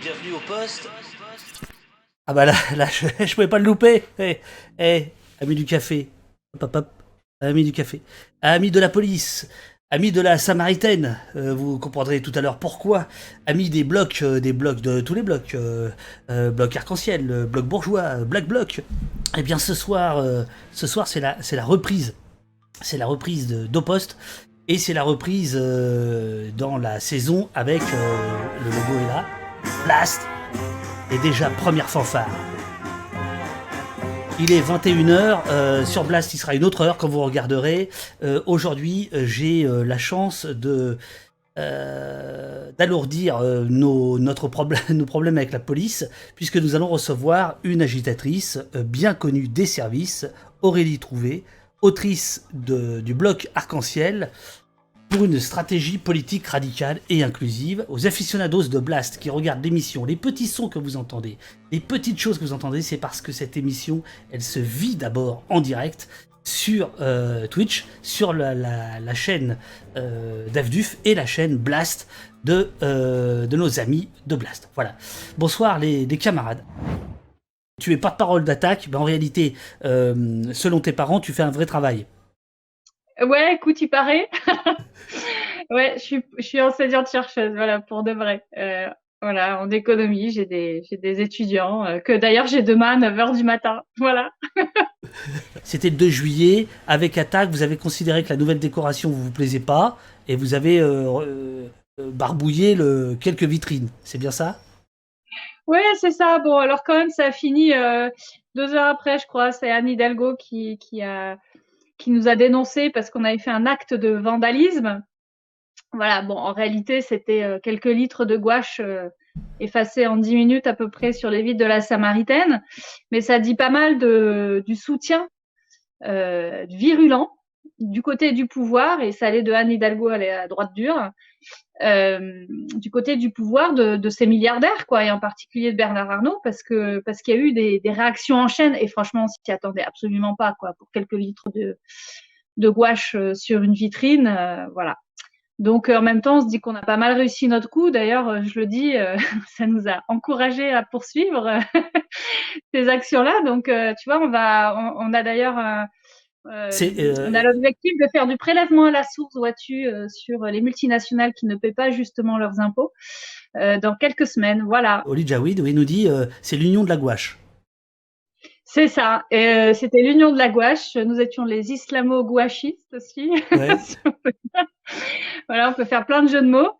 Bienvenue au poste. Ah bah là, je, pouvais pas le louper. Eh, eh, ami du café. Hop, hop, hop. Ami du café. Ami de la police. Ami de la Samaritaine, euh, vous comprendrez tout à l'heure pourquoi. Ami des blocs, euh, des blocs de tous les blocs, euh, bloc arc-en-ciel, bloc bourgeois, black bloc. Eh bien ce soir, ce soir c'est la, c'est la reprise, c'est la reprise de d'Opost et c'est la reprise dans la saison avec le logo est là, Blast et déjà première fanfare. Il est 21h, euh, sur Blast il sera une autre heure quand vous regarderez. Euh, Aujourd'hui euh, j'ai la chance de d'alourdir nos, notre problème, nos problèmes avec la police, puisque nous allons recevoir une agitatrice bien connue des services, Aurélie Trouvé, autrice de- du bloc Arc-en-Ciel, pour une stratégie politique radicale et inclusive. Aux aficionados de Blast qui regardent l'émission, les petits sons que vous entendez, les petites choses que vous entendez, c'est parce que cette émission, elle se vit d'abord en direct sur euh, Twitch, sur la, chaîne euh, d'Avduf et la chaîne Blast de, euh, de nos amis de Blast. Voilà. Bonsoir les, camarades. Tu es porte-parole d'attaque, mais en réalité, selon tes parents, tu fais un vrai travail. Ouais, écoute, il paraît. ouais, je suis, je suis enseignante chercheuse, voilà, pour de vrai. Euh, voilà, en économie, j'ai des, j'ai des étudiants euh, que d'ailleurs j'ai demain à 9h du matin. Voilà. C'était le 2 juillet, avec Attaque, vous avez considéré que la nouvelle décoration vous vous plaisait pas, et vous avez euh, barbouillé le, quelques vitrines. C'est bien ça? Ouais, c'est ça. Bon, alors quand même, ça a fini deux heures après, je crois. C'est Anne Hidalgo qui, qui a, qui nous a dénoncé parce qu'on avait fait un acte de vandalisme. Voilà. Bon, en réalité, c'était euh, quelques litres de gouache euh, effacés en dix minutes à peu près sur les vitres de la Samaritaine, mais ça dit pas mal du soutien euh, virulent du côté du pouvoir et ça allait de Anne Hidalgo, à droite dure euh, du côté du pouvoir de, de ces milliardaires, quoi, et en particulier de Bernard Arnault, parce que parce qu'il y a eu des, des réactions en chaîne, et franchement, on s'y attendait absolument pas, quoi, pour quelques litres de, de gouache euh, sur une vitrine, euh, voilà. Donc euh, en même temps, on se dit qu'on a pas mal réussi notre coup. D'ailleurs, je le dis, euh, ça nous a encouragé à poursuivre ces actions-là. Donc, tu vois, on va, on, on a d'ailleurs euh, euh, on a l'objectif de faire du prélèvement à la source, vois-tu, euh, sur les multinationales qui ne paient pas justement leurs impôts euh, dans quelques semaines. Voilà, Oli Jawid, oui, nous dit c'est l'union de la gouache. c'est ça. C'était l'union de la gouache. Nous étions les islamo-gouachistes aussi. Ouais. voilà, on peut faire plein de jeux de mots.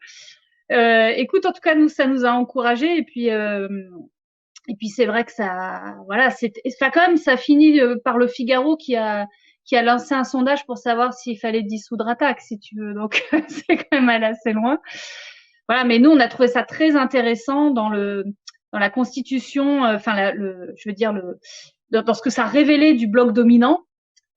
Écoute, en tout cas, nous, ça nous a encouragés. Et puis, et puis c'est vrai que ça, voilà, c'est, enfin, quand même, ça finit par le Figaro qui a, qui a lancé un sondage pour savoir s'il fallait dissoudre Attaque, si tu veux. Donc, c'est quand même allé assez loin. Voilà, mais nous, on a trouvé ça très intéressant dans le, dans la constitution, euh, enfin, le, je veux dire le, dans, ce que ça révélait du bloc dominant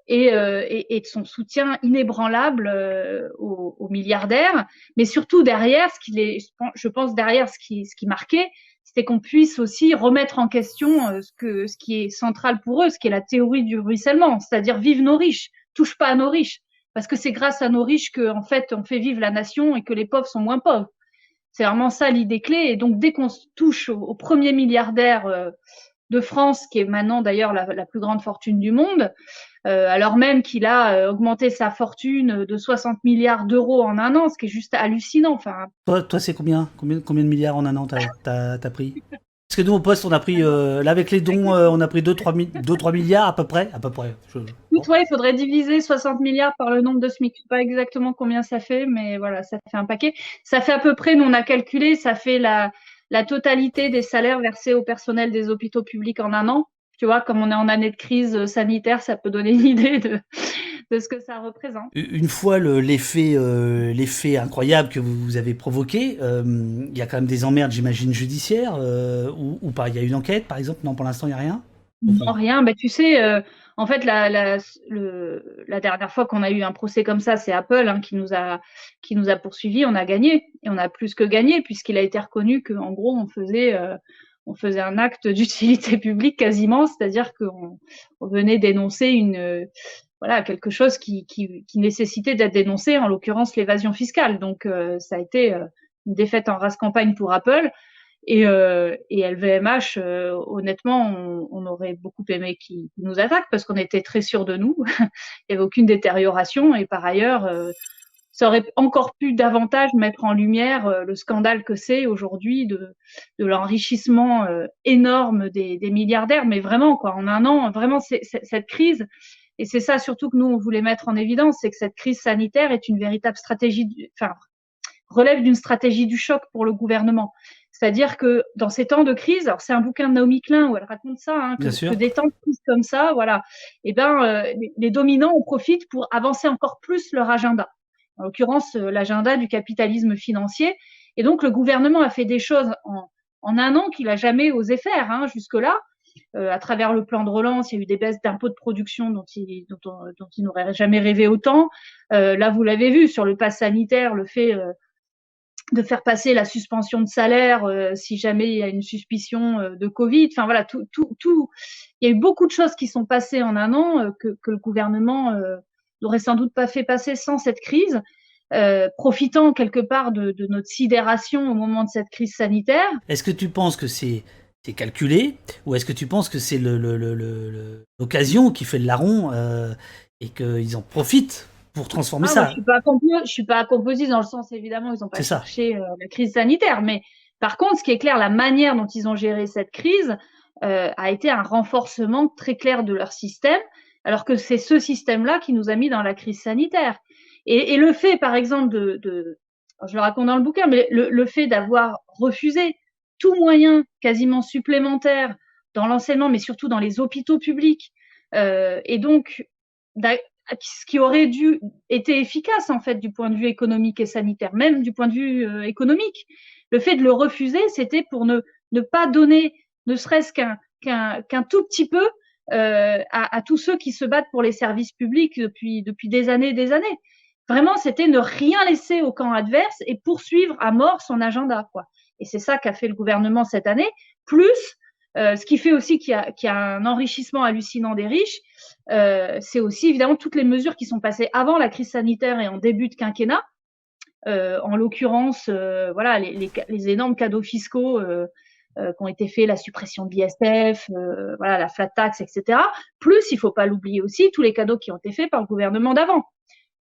et, euh, et, de son soutien inébranlable euh, aux, aux milliardaires, mais surtout derrière, ce qui les, je pense derrière ce qui, ce qui marquait, c'était qu'on puisse aussi remettre en question euh, ce que, ce qui est central pour eux, ce qui est la théorie du ruissellement, c'est-à-dire vive nos riches, touche pas à nos riches, parce que c'est grâce à nos riches que en fait on fait vivre la nation et que les pauvres sont moins pauvres. C'est vraiment ça l'idée clé. Et donc dès qu'on touche au, au premier milliardaire euh, de France, qui est maintenant d'ailleurs la, la plus grande fortune du monde, euh, alors même qu'il a euh, augmenté sa fortune de 60 milliards d'euros en un an, ce qui est juste hallucinant. Enfin, Toi, toi c'est combien, combien Combien de milliards en un an t'as, t'as, t'as pris? Parce que nous, au poste, on a pris, euh, là, avec les dons, euh, on a pris 2-3 milliards à peu près. À peu près. Je- ouais, il faudrait diviser 60 milliards par le nombre de SMIC. Je sais pas exactement combien ça fait, mais voilà, ça fait un paquet. Ça fait à peu près, nous on a calculé, ça fait la, la totalité des salaires versés au personnel des hôpitaux publics en un an. Tu vois, comme on est en année de crise sanitaire, ça peut donner une idée de, ce que ça représente. Une fois euh, l'effet incroyable que vous, avez provoqué, euh, il y a quand même des emmerdes, j'imagine, judiciaires, euh, ou, ou pas? Il y a une enquête, par exemple? Non, pour l'instant, il n'y a rien? Non, rien. Ben, tu sais, euh, en fait, la, la, le, la dernière fois qu'on a eu un procès comme ça, c'est Apple hein, qui nous a qui nous a poursuivis. On a gagné et on a plus que gagné puisqu'il a été reconnu que, en gros, on faisait euh, on faisait un acte d'utilité publique quasiment, c'est-à-dire qu'on on venait dénoncer une voilà quelque chose qui qui, qui nécessitait d'être dénoncé, en l'occurrence l'évasion fiscale. Donc euh, ça a été euh, une défaite en race campagne pour Apple. Et, euh, et LVMH, euh, honnêtement, on, on, aurait beaucoup aimé qu'ils nous attaquent parce qu'on était très sûrs de nous. Il n'y avait aucune détérioration. Et par ailleurs, euh, ça aurait encore pu davantage mettre en lumière euh, le scandale que c'est aujourd'hui de, de l'enrichissement euh, énorme des, des, milliardaires. Mais vraiment, quoi, en un an, vraiment, c'est, cette crise, et c'est ça surtout que nous, on voulait mettre en évidence, c'est que cette crise sanitaire est une véritable stratégie, enfin, relève d'une stratégie du choc pour le gouvernement. C'est-à-dire que dans ces temps de crise, alors c'est un bouquin de Naomi Klein où elle raconte ça, hein, que, que, des temps de crise comme ça, voilà, et eh ben euh, les, les, dominants en profitent pour avancer encore plus leur agenda. En l'occurrence, euh, l'agenda du capitalisme financier. Et donc le gouvernement a fait des choses en, en un an qu'il a jamais osé faire hein, jusque-là. Euh, à travers le plan de relance, il y a eu des baisses d'impôts de production dont il, dont, dont il n'aurait jamais rêvé autant. Là, vous l'avez vu sur le pass sanitaire, le fait de faire passer la suspension de salaire euh, si jamais il y a une suspicion euh, de Covid. Enfin voilà, tout, tout, tout. Il y a eu beaucoup de choses qui sont passées en un an euh, que, le gouvernement n'aurait sans doute pas fait passer sans cette crise. profitant quelque part de, notre sidération au moment de cette crise sanitaire. Est-ce que tu penses que c'est calculé ou est-ce que tu penses que c'est l'occasion qui fait le larron et qu'ils en profitent? Pour transformer ah, ça. Je suis pas je suis pas composite dans le sens évidemment ils ont pas cherché euh, la crise sanitaire, mais par contre ce qui est clair, la manière dont ils ont géré cette crise euh, a été un renforcement très clair de leur système, alors que c'est ce système-là qui nous a mis dans la crise sanitaire. Et, et le fait, par exemple, de, de je le raconte dans le bouquin, mais le, le fait d'avoir refusé tout moyen quasiment supplémentaire dans l'enseignement, mais surtout dans les hôpitaux publics, euh, et donc ce qui aurait dû être efficace en fait du point de vue économique et sanitaire, même du point de vue euh, économique. Le fait de le refuser, c'était pour ne, ne pas donner, ne serait-ce qu'un tout petit peu euh, à, à, tous ceux qui se battent pour les services publics depuis depuis des années et des années. Vraiment, c'était ne rien laisser au camp adverse et poursuivre à mort son agenda, quoi. Et c'est ça qu'a fait le gouvernement cette année. Plus euh, ce qui fait aussi qu'il y, y, a un enrichissement hallucinant des riches, euh, c'est aussi évidemment toutes les mesures qui sont passées avant la crise sanitaire et en début de quinquennat. Euh, en l'occurrence, euh, voilà, les, les, les, énormes cadeaux fiscaux euh, euh, qui ont été faits, la suppression de l'ISF, voilà, la flat tax, etc. Plus, il faut pas l'oublier aussi, tous les cadeaux qui ont été faits par le gouvernement d'avant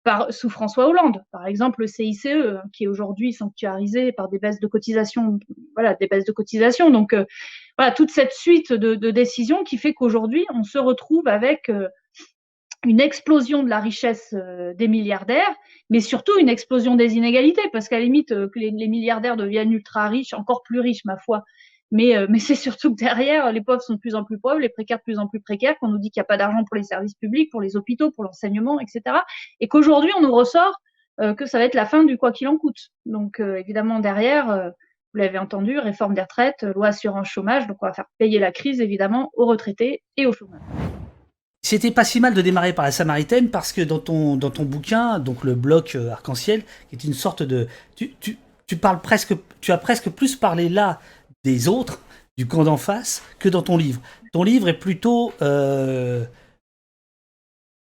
par, sous François Hollande. Par exemple, le CICE, hein, qui est aujourd'hui sanctuarisé par des baisses de cotisation, voilà, des baisses de cotisation. Donc, voilà, toute cette suite de, décisions qui fait qu'aujourd'hui, on se retrouve avec euh, une explosion de la richesse euh, des milliardaires, mais surtout une explosion des inégalités, parce qu'à la limite, que les, milliardaires deviennent ultra riches, encore plus riches, ma foi, mais, euh, c'est surtout que derrière, les pauvres sont de plus en plus pauvres, les précaires de plus en plus précaires, qu'on nous dit qu'il n'y a pas d'argent pour les services publics, pour les hôpitaux, pour l'enseignement, etc. Et qu'aujourd'hui, on nous ressort euh, que ça va être la fin du quoi qu'il en coûte. Donc euh, évidemment, derrière, euh, vous l'avez entendu, réforme des retraites, loi assurance chômage, donc on va faire payer la crise évidemment aux retraités et aux chômeurs. C'était pas si mal de démarrer par la Samaritaine parce que dans ton, bouquin, donc le bloc arc-en-ciel, qui est une sorte de. Tu parles presque. Tu as presque plus parlé là des autres, du camp d'en face, que dans ton livre. Ton livre est plutôt euh,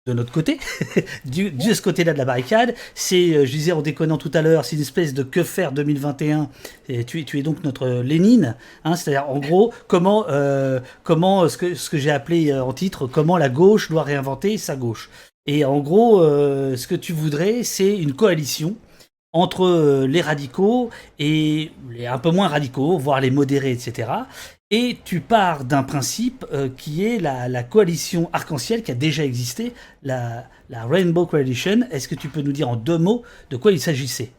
de notre côté, du, de ce côté-là de la barricade. C'est, euh, je disais en déconnant tout à l'heure, c'est une espèce de que faire 2021. Et tu, es donc notre Lénine, hein, c'est-à-dire en gros comment, euh, comment ce que, ce que j'ai appelé en titre, comment la gauche doit réinventer sa gauche. Et en gros, euh, ce que tu voudrais, c'est une coalition entre euh, les radicaux et les un peu moins radicaux, voire les modérés, etc. Et tu pars d'un principe euh, qui est la, la coalition arc-en-ciel qui a déjà existé, la, la Rainbow Coalition. Est-ce que tu peux nous dire en deux mots de quoi il s'agissait?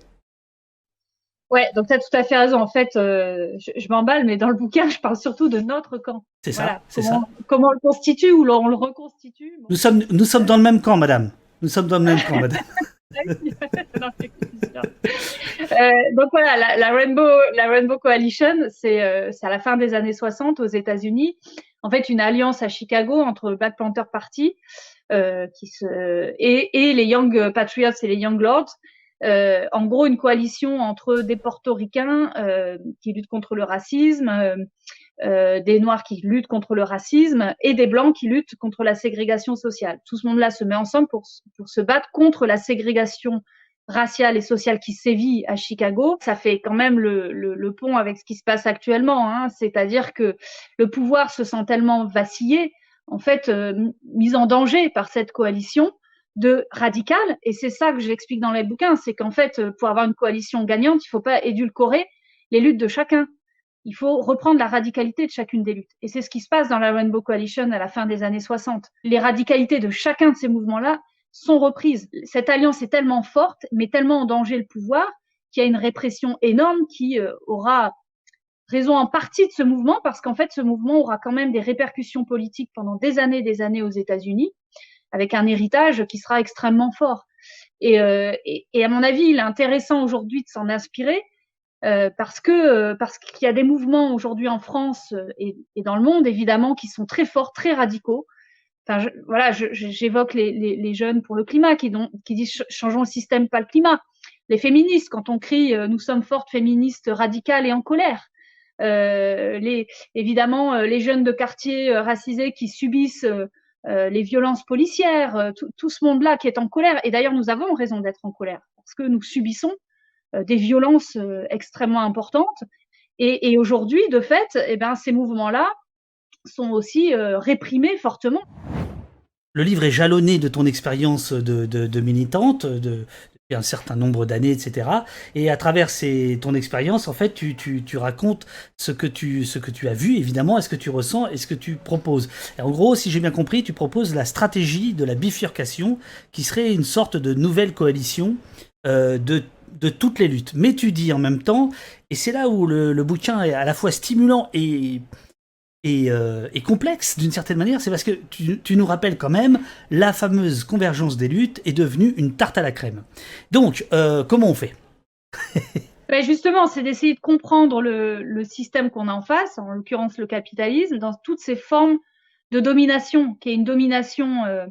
Ouais, donc tu as tout à fait raison. En fait, euh, je, je m'emballe, mais dans le bouquin, je parle surtout de notre camp. C'est ça, Voilà. c'est Comment, ça. comment on le constitue ou on le reconstitue. Bon. Nous sommes, nous sommes dans le même camp, madame. Nous sommes dans le même camp, madame. Euh, donc voilà, la, Rainbow, la Rainbow Coalition, c'est euh, à la fin des années 60 aux États-Unis. En fait, une alliance à Chicago entre le Black Panther Party euh, qui se, et, les Young Patriots et les Young Lords. En gros, une coalition entre des portoricains euh, qui luttent contre le racisme, euh, euh, des Noirs qui luttent contre le racisme et des Blancs qui luttent contre la ségrégation sociale. Tout ce monde-là se met ensemble pour, se battre contre la ségrégation raciale et sociale qui sévit à Chicago, ça fait quand même le, le, pont avec ce qui se passe actuellement. Hein. C'est-à-dire que le pouvoir se sent tellement vacillé, en fait, euh, mis en danger par cette coalition de radical. Et c'est ça que j'explique dans les bouquins, c'est qu'en fait, pour avoir une coalition gagnante, il ne faut pas édulcorer les luttes de chacun. Il faut reprendre la radicalité de chacune des luttes. Et c'est ce qui se passe dans la Rainbow Coalition à la fin des années 60. Les radicalités de chacun de ces mouvements-là sont reprises. Cette alliance est tellement forte, mais tellement en danger le pouvoir, qu'il y a une répression énorme qui euh, aura raison en partie de ce mouvement, parce qu'en fait, ce mouvement aura quand même des répercussions politiques pendant des années des années aux États-Unis, avec un héritage qui sera extrêmement fort. Et, euh, à mon avis, il est intéressant aujourd'hui de s'en inspirer, euh, parce que euh, parce qu'il y a des mouvements aujourd'hui en France euh, et, et, dans le monde évidemment qui sont très forts, très radicaux. Enfin, je, voilà, j'évoque les, les, les, jeunes pour le climat qui, qui disent changeons le système, pas le climat. Les féministes, quand on crie nous sommes fortes féministes radicales et en colère. Les, évidemment, les jeunes de quartier racisés qui subissent les violences policières, tout, tout ce monde-là qui est en colère. Et d'ailleurs, nous avons raison d'être en colère parce que nous subissons des violences euh, extrêmement importantes. Et, aujourd'hui, de fait, eh ben, ces mouvements-là sont aussi euh, réprimés fortement. Le livre est jalonné de ton expérience de, de, militante, de, un certain nombre d'années, etc. Et à travers ces, ton expérience, en fait, tu, tu, racontes ce que tu, ce que tu as vu, évidemment, est ce que tu ressens et ce que tu proposes? Et en gros, si j'ai bien compris, tu proposes la stratégie de la bifurcation, qui serait une sorte de nouvelle coalition euh, de de toutes les luttes. Mais tu dis en même temps, et c'est là où le, bouquin est à la fois stimulant et, et, euh, complexe d'une certaine manière, c'est parce que tu, nous rappelles quand même la fameuse convergence des luttes est devenue une tarte à la crème. Donc, euh, comment on fait? Ben Justement, c'est d'essayer de comprendre le, système qu'on a en face, en l'occurrence le capitalisme, dans toutes ses formes de domination, qui est une domination euh,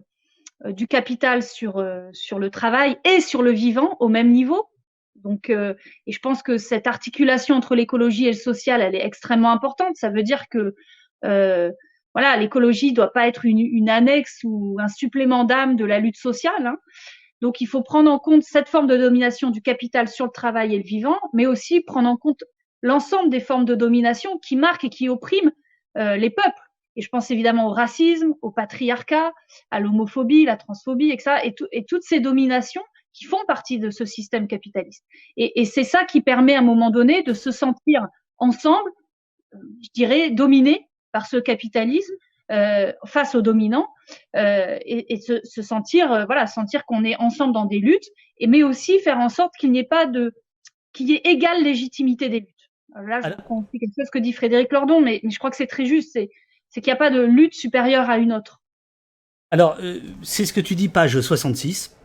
du capital sur, sur le travail et sur le vivant au même niveau. Donc, euh, et je pense que cette articulation entre l'écologie et le social, elle est extrêmement importante. Ça veut dire que euh, voilà, l'écologie doit pas être une, une, annexe ou un supplément d'âme de la lutte sociale. Hein. Donc, il faut prendre en compte cette forme de domination du capital sur le travail et le vivant, mais aussi prendre en compte l'ensemble des formes de domination qui marquent et qui oppriment euh, les peuples. Et je pense évidemment au racisme, au patriarcat, à l'homophobie, la transphobie, et, ça, et, et toutes ces dominations qui font partie de ce système capitaliste. Et, et c'est ça qui permet à un moment donné de se sentir ensemble, euh, je dirais, dominés par ce capitalisme euh, face aux dominants euh, et, et se, se, sentir, euh, voilà, sentir qu'on est ensemble dans des luttes, et mais aussi faire en sorte qu'il n'y ait pas de, qu'il y ait égale légitimité des luttes. Là, je Alors... comprends quelque chose que dit Frédéric Lordon, mais, mais je crois que c'est très juste. C'est, c'est qu'il n'y a pas de lutte supérieure à une autre. Alors, c'est ce que tu dis, page 66.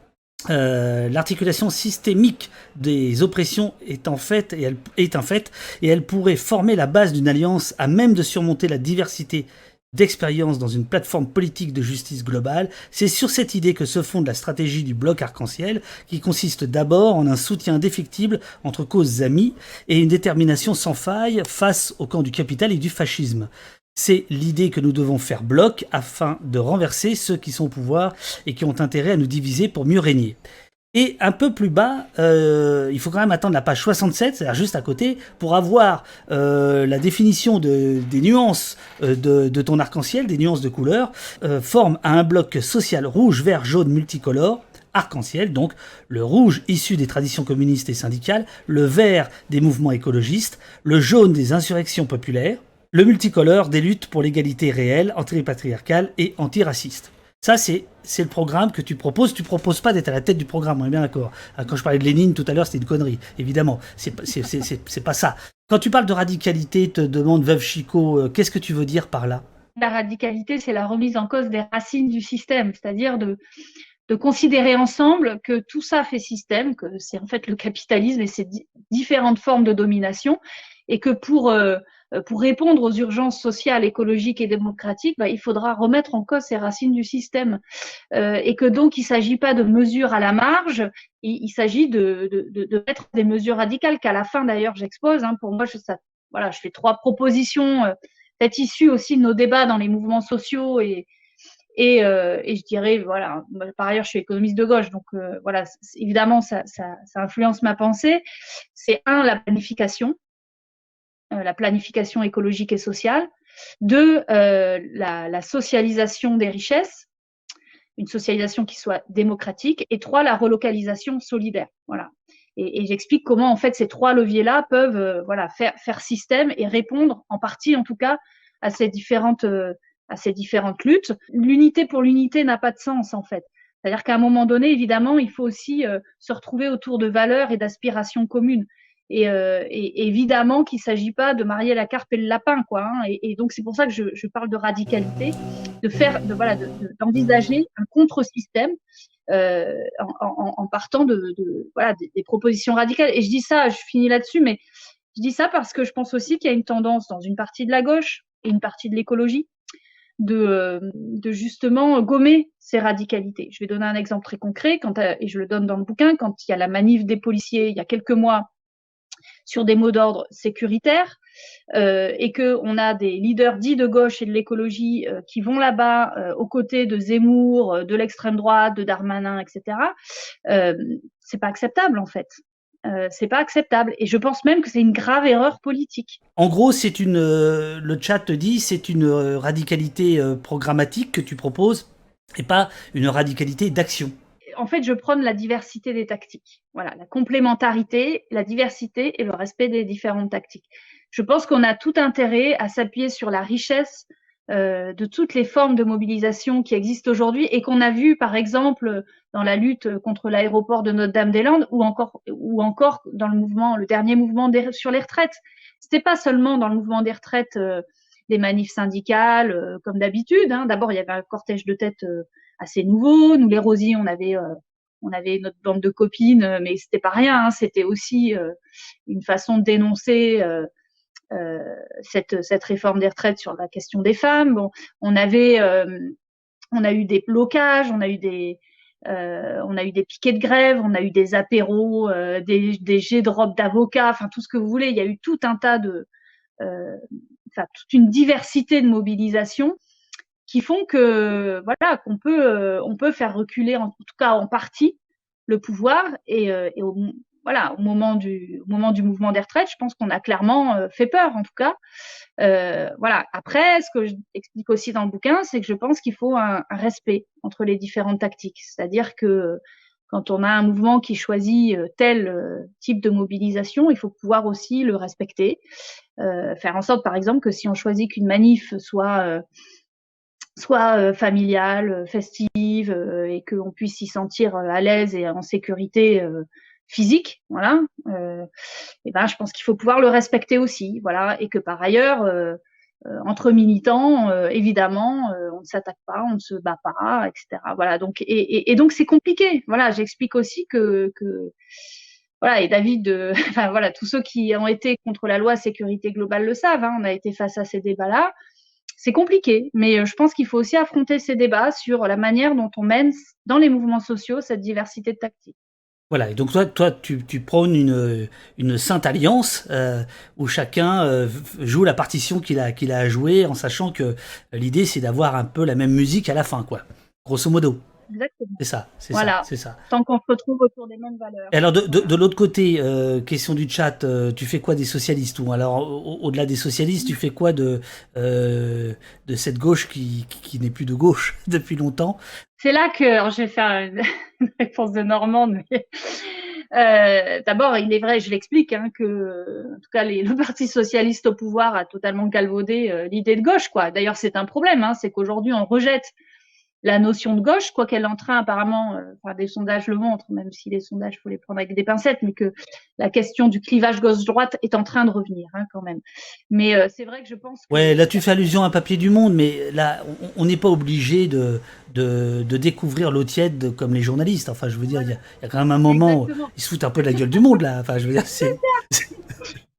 Euh, l'articulation systémique des oppressions est en fait et elle est un fait et elle pourrait former la base d'une alliance à même de surmonter la diversité d'expériences dans une plateforme politique de justice globale. C'est sur cette idée que se fonde la stratégie du bloc arc-en-ciel, qui consiste d'abord en un soutien indéfectible entre causes amies et une détermination sans faille face au camp du capital et du fascisme. C'est l'idée que nous devons faire bloc afin de renverser ceux qui sont au pouvoir et qui ont intérêt à nous diviser pour mieux régner. Et un peu plus bas, euh, il faut quand même attendre la page 67, c'est-à-dire juste à côté, pour avoir euh, la définition de, des nuances euh, de, de, ton arc-en-ciel, des nuances de couleurs, forme à un bloc social rouge, vert, jaune, multicolore, arc-en-ciel, donc le rouge issu des traditions communistes et syndicales, le vert des mouvements écologistes, le jaune des insurrections populaires, le multicolore des luttes pour l'égalité réelle, anti-patriarcale et antiraciste. Ça, c'est, le programme que tu proposes. Tu proposes pas d'être à la tête du programme, on est bien d'accord. Ah, quand je parlais de Lénine tout à l'heure, c'était une connerie, évidemment. C'est, pas ça. Quand tu parles de radicalité, te demande Veuve Chico, euh, qu'est-ce que tu veux dire par là? La radicalité, c'est la remise en cause des racines du système, c'est-à-dire de, de considérer ensemble que tout ça fait système, que c'est en fait le capitalisme et ses di- différentes formes de domination, et que pour euh, pour répondre aux urgences sociales, écologiques et démocratiques, bah, il faudra remettre en cause ces racines du système. Euh, et que donc, il ne s'agit pas de mesures à la marge, il, il s'agit de, de, de, mettre des mesures radicales qu'à la fin, d'ailleurs, j'expose. Hein, pour moi, je, ça, voilà, je fais trois propositions, euh, peut-être issues aussi de nos débats dans les mouvements sociaux et, Et, et je dirais, voilà, par ailleurs, je suis économiste de gauche, donc voilà, évidemment, ça, ça, ça influence ma pensée. C'est un, la planification, la planification écologique et sociale. Deux, la, la socialisation des richesses une socialisation qui soit démocratique, et trois, la relocalisation solidaire. Voilà. Et, j'explique comment en fait ces trois leviers-là peuvent euh, voilà faire faire système et répondre en partie en tout cas à ces différentes euh, à ces différentes luttes. L'unité pour l'unité n'a pas de sens en fait. C'est-à-dire qu'à un moment donné, évidemment, il faut aussi euh, se retrouver autour de valeurs et d'aspirations communes. Et, euh, et évidemment qu'il ne s'agit pas de marier la carpe et le lapin, quoi. Hein. Et, donc c'est pour ça que je, parle de radicalité, de faire, de voilà, d'envisager un contre-système euh, en, partant de, de voilà des, propositions radicales. Et je dis ça, je finis là-dessus, mais je dis ça parce que je pense aussi qu'il y a une tendance dans une partie de la gauche et une partie de l'écologie de, de justement gommer ces radicalités. Je vais donner un exemple très concret, et je le donne dans le bouquin, quand il y a la manif des policiers il y a quelques mois sur des mots d'ordre sécuritaires euh, et que on a des leaders dits de gauche et de l'écologie euh, qui vont là-bas euh, aux côtés de Zemmour, de l'extrême droite, de Darmanin, etc. C'est pas acceptable en fait. Euh, c'est pas acceptable et je pense même que c'est une grave erreur politique. En gros, c'est une le chat te dit c'est une radicalité programmatique que tu proposes et pas une radicalité d'action en fait, je prône la diversité des tactiques. Voilà, la complémentarité, la diversité et le respect des différentes tactiques. Je pense qu'on a tout intérêt à s'appuyer sur la richesse euh, de toutes les formes de mobilisation qui existent aujourd'hui et qu'on a vu, par exemple, dans la lutte contre l'aéroport de Notre-Dame-des-Landes ou encore, dans le dernier mouvement sur les retraites. C'était pas seulement dans le mouvement des retraites euh, des manifs syndicales euh, comme d'habitude. Hein. D'abord, il y avait un cortège de tête assez nouveau. Nous, les Rosiers, on avait euh, on avait notre bande de copines, euh, mais c'était pas rien. Hein, c'était aussi euh, une façon de dénoncer cette, cette réforme des retraites sur la question des femmes. Bon, on avait, on a eu des blocages, on a eu des, euh, on a eu des piquets de grève, on a eu des apéros, euh, des, des jets de robes d'avocats, enfin tout ce que vous voulez. Il y a eu tout un tas de, euh, enfin toute une diversité de mobilisations qui font que voilà qu'on peut euh, on peut faire reculer en, tout cas en partie le pouvoir et, euh, et au, voilà au moment du au moment du mouvement des retraites je pense qu'on a clairement euh, fait peur en tout cas. Euh, voilà. Après ce que j'explique aussi dans le bouquin c'est que je pense qu'il faut un, un, respect entre les différentes tactiques. C'est-à-dire que quand on a un mouvement qui choisit tel type de mobilisation, il faut pouvoir aussi le respecter, euh, faire en sorte, par exemple, que si on choisit qu'une manif soit soit euh, familiale, euh, festive, euh, et qu'on puisse s'y sentir à l'aise et en sécurité physique, voilà. et ben, je pense qu'il faut pouvoir le respecter aussi, voilà, et que par ailleurs, entre militants, évidemment, on ne s'attaque pas, on ne se bat pas, etc. Voilà. Donc, et, donc c'est compliqué. Voilà, j'explique aussi que, voilà, et David, voilà, tous ceux qui ont été contre la loi sécurité globale le savent. Hein, on a été face à ces débats-là c'est compliqué, mais euh, je pense qu'il faut aussi affronter ces débats sur la manière dont on mène dans les mouvements sociaux cette diversité de tactiques. Voilà, et donc toi, toi tu, prônes une, une sainte alliance euh, où chacun euh, joue la partition qu'il a, qu'il a à jouer en sachant que l'idée c'est d'avoir un peu la même musique à la fin, quoi, grosso modo. Exactement. C'est ça, c'est voilà. ça, c'est ça. Tant qu'on se retrouve autour des mêmes valeurs. Et alors de, de, de l'autre côté, euh, question du chat, euh, tu fais quoi des socialistes ou alors au-delà des socialistes, tu fais quoi de euh, de cette gauche qui, qui, qui n'est plus de gauche depuis longtemps? C'est là que alors, je vais faire une, une réponse de Normande. Mais... Euh, D'abord, il est vrai, je l'explique, hein, que en tout cas les, le Parti socialiste au pouvoir a totalement galvaudé euh, l'idée de gauche. quoi. D'ailleurs, c'est un problème, hein, c'est qu'aujourd'hui on rejette la notion de gauche, quoi qu'elle est en train apparemment, euh, enfin, des sondages le montrent, même si les sondages faut les prendre avec des pincettes, mais que la question du clivage gauche-droite est en train de revenir hein, quand même. Mais euh, c'est vrai que je pense. Que... Ouais, là tu fais allusion à papier du Monde, mais là on n'est pas obligé de, de, de découvrir l'eau tiède comme les journalistes. Enfin, je veux dire, il y, y, a quand même un moment, Exactement. où ils se foutent un peu de la gueule du monde là. Enfin, je veux dire, c'est.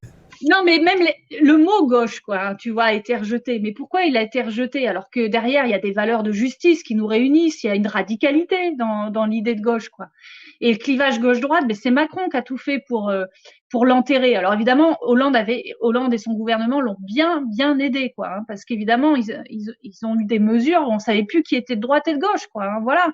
non, mais même le mot gauche, quoi, hein, tu vois, a été rejeté. Mais pourquoi il a été rejeté alors que derrière il y a des valeurs de justice qui nous réunissent, il y a une radicalité dans, dans l'idée de gauche, quoi. Et le clivage gauche-droite, ben c'est Macron qui a tout fait pour euh, pour l'enterrer. Alors évidemment, Hollande avait Hollande et son gouvernement l'ont bien bien aidé, quoi, hein, parce qu'évidemment ils, ils, ils, ont eu des mesures où on savait plus qui était de droite et de gauche, quoi. Hein, voilà.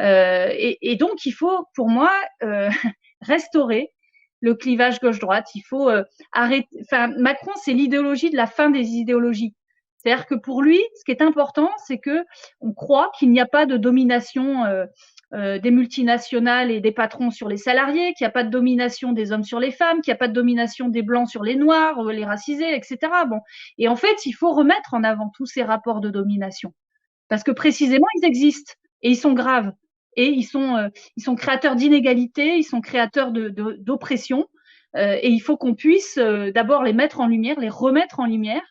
Euh, et, donc il faut, pour moi, euh, restaurer le clivage gauche-droite. Il faut euh, arrêter. Enfin, Macron, c'est l'idéologie de la fin des idéologies. C'est-à-dire que pour lui, ce qui est important, c'est que on croit qu'il n'y a pas de domination euh, euh, des multinationales et des patrons sur les salariés, qu'il n'y a pas de domination des hommes sur les femmes, qu'il n'y a pas de domination des blancs sur les noirs, les racisés, etc. Bon, et en fait, il faut remettre en avant tous ces rapports de domination parce que précisément, ils existent et ils sont graves et ils sont, euh, ils sont créateurs d'inégalités, ils sont créateurs d'oppression. De, euh, et il faut qu'on puisse euh, d'abord les mettre en lumière, les remettre en lumière,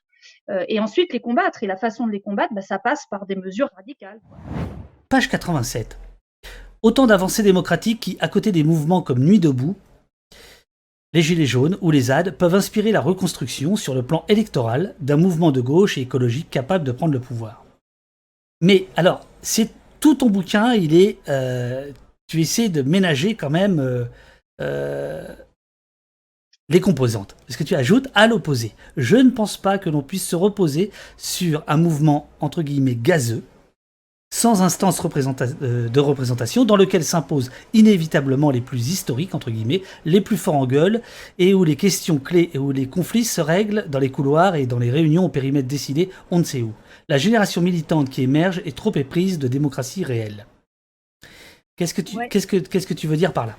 et ensuite les combattre. Et la façon de les combattre, bah, ça passe par des mesures radicales. Page 87. Autant d'avancées démocratiques qui, à côté des mouvements comme Nuit debout, les Gilets jaunes ou les ZAD peuvent inspirer la reconstruction sur le plan électoral d'un mouvement de gauche et écologique capable de prendre le pouvoir. Mais alors, c'est tout ton bouquin, il est, euh, tu essaies de ménager quand même euh, euh, les composantes. Parce que tu ajoutes à l'opposé. Je ne pense pas que l'on puisse se reposer sur un mouvement entre guillemets gazeux, sans instance de représentation, dans lequel s'imposent inévitablement les plus historiques, entre guillemets, les plus forts en gueule, et où les questions clés et où les conflits se règlent dans les couloirs et dans les réunions au périmètre décidé, on ne sait où la génération militante qui émerge est trop éprise de démocratie réelle. Qu'est-ce que tu, qu'est-ce que, qu'est-ce que tu veux dire par là?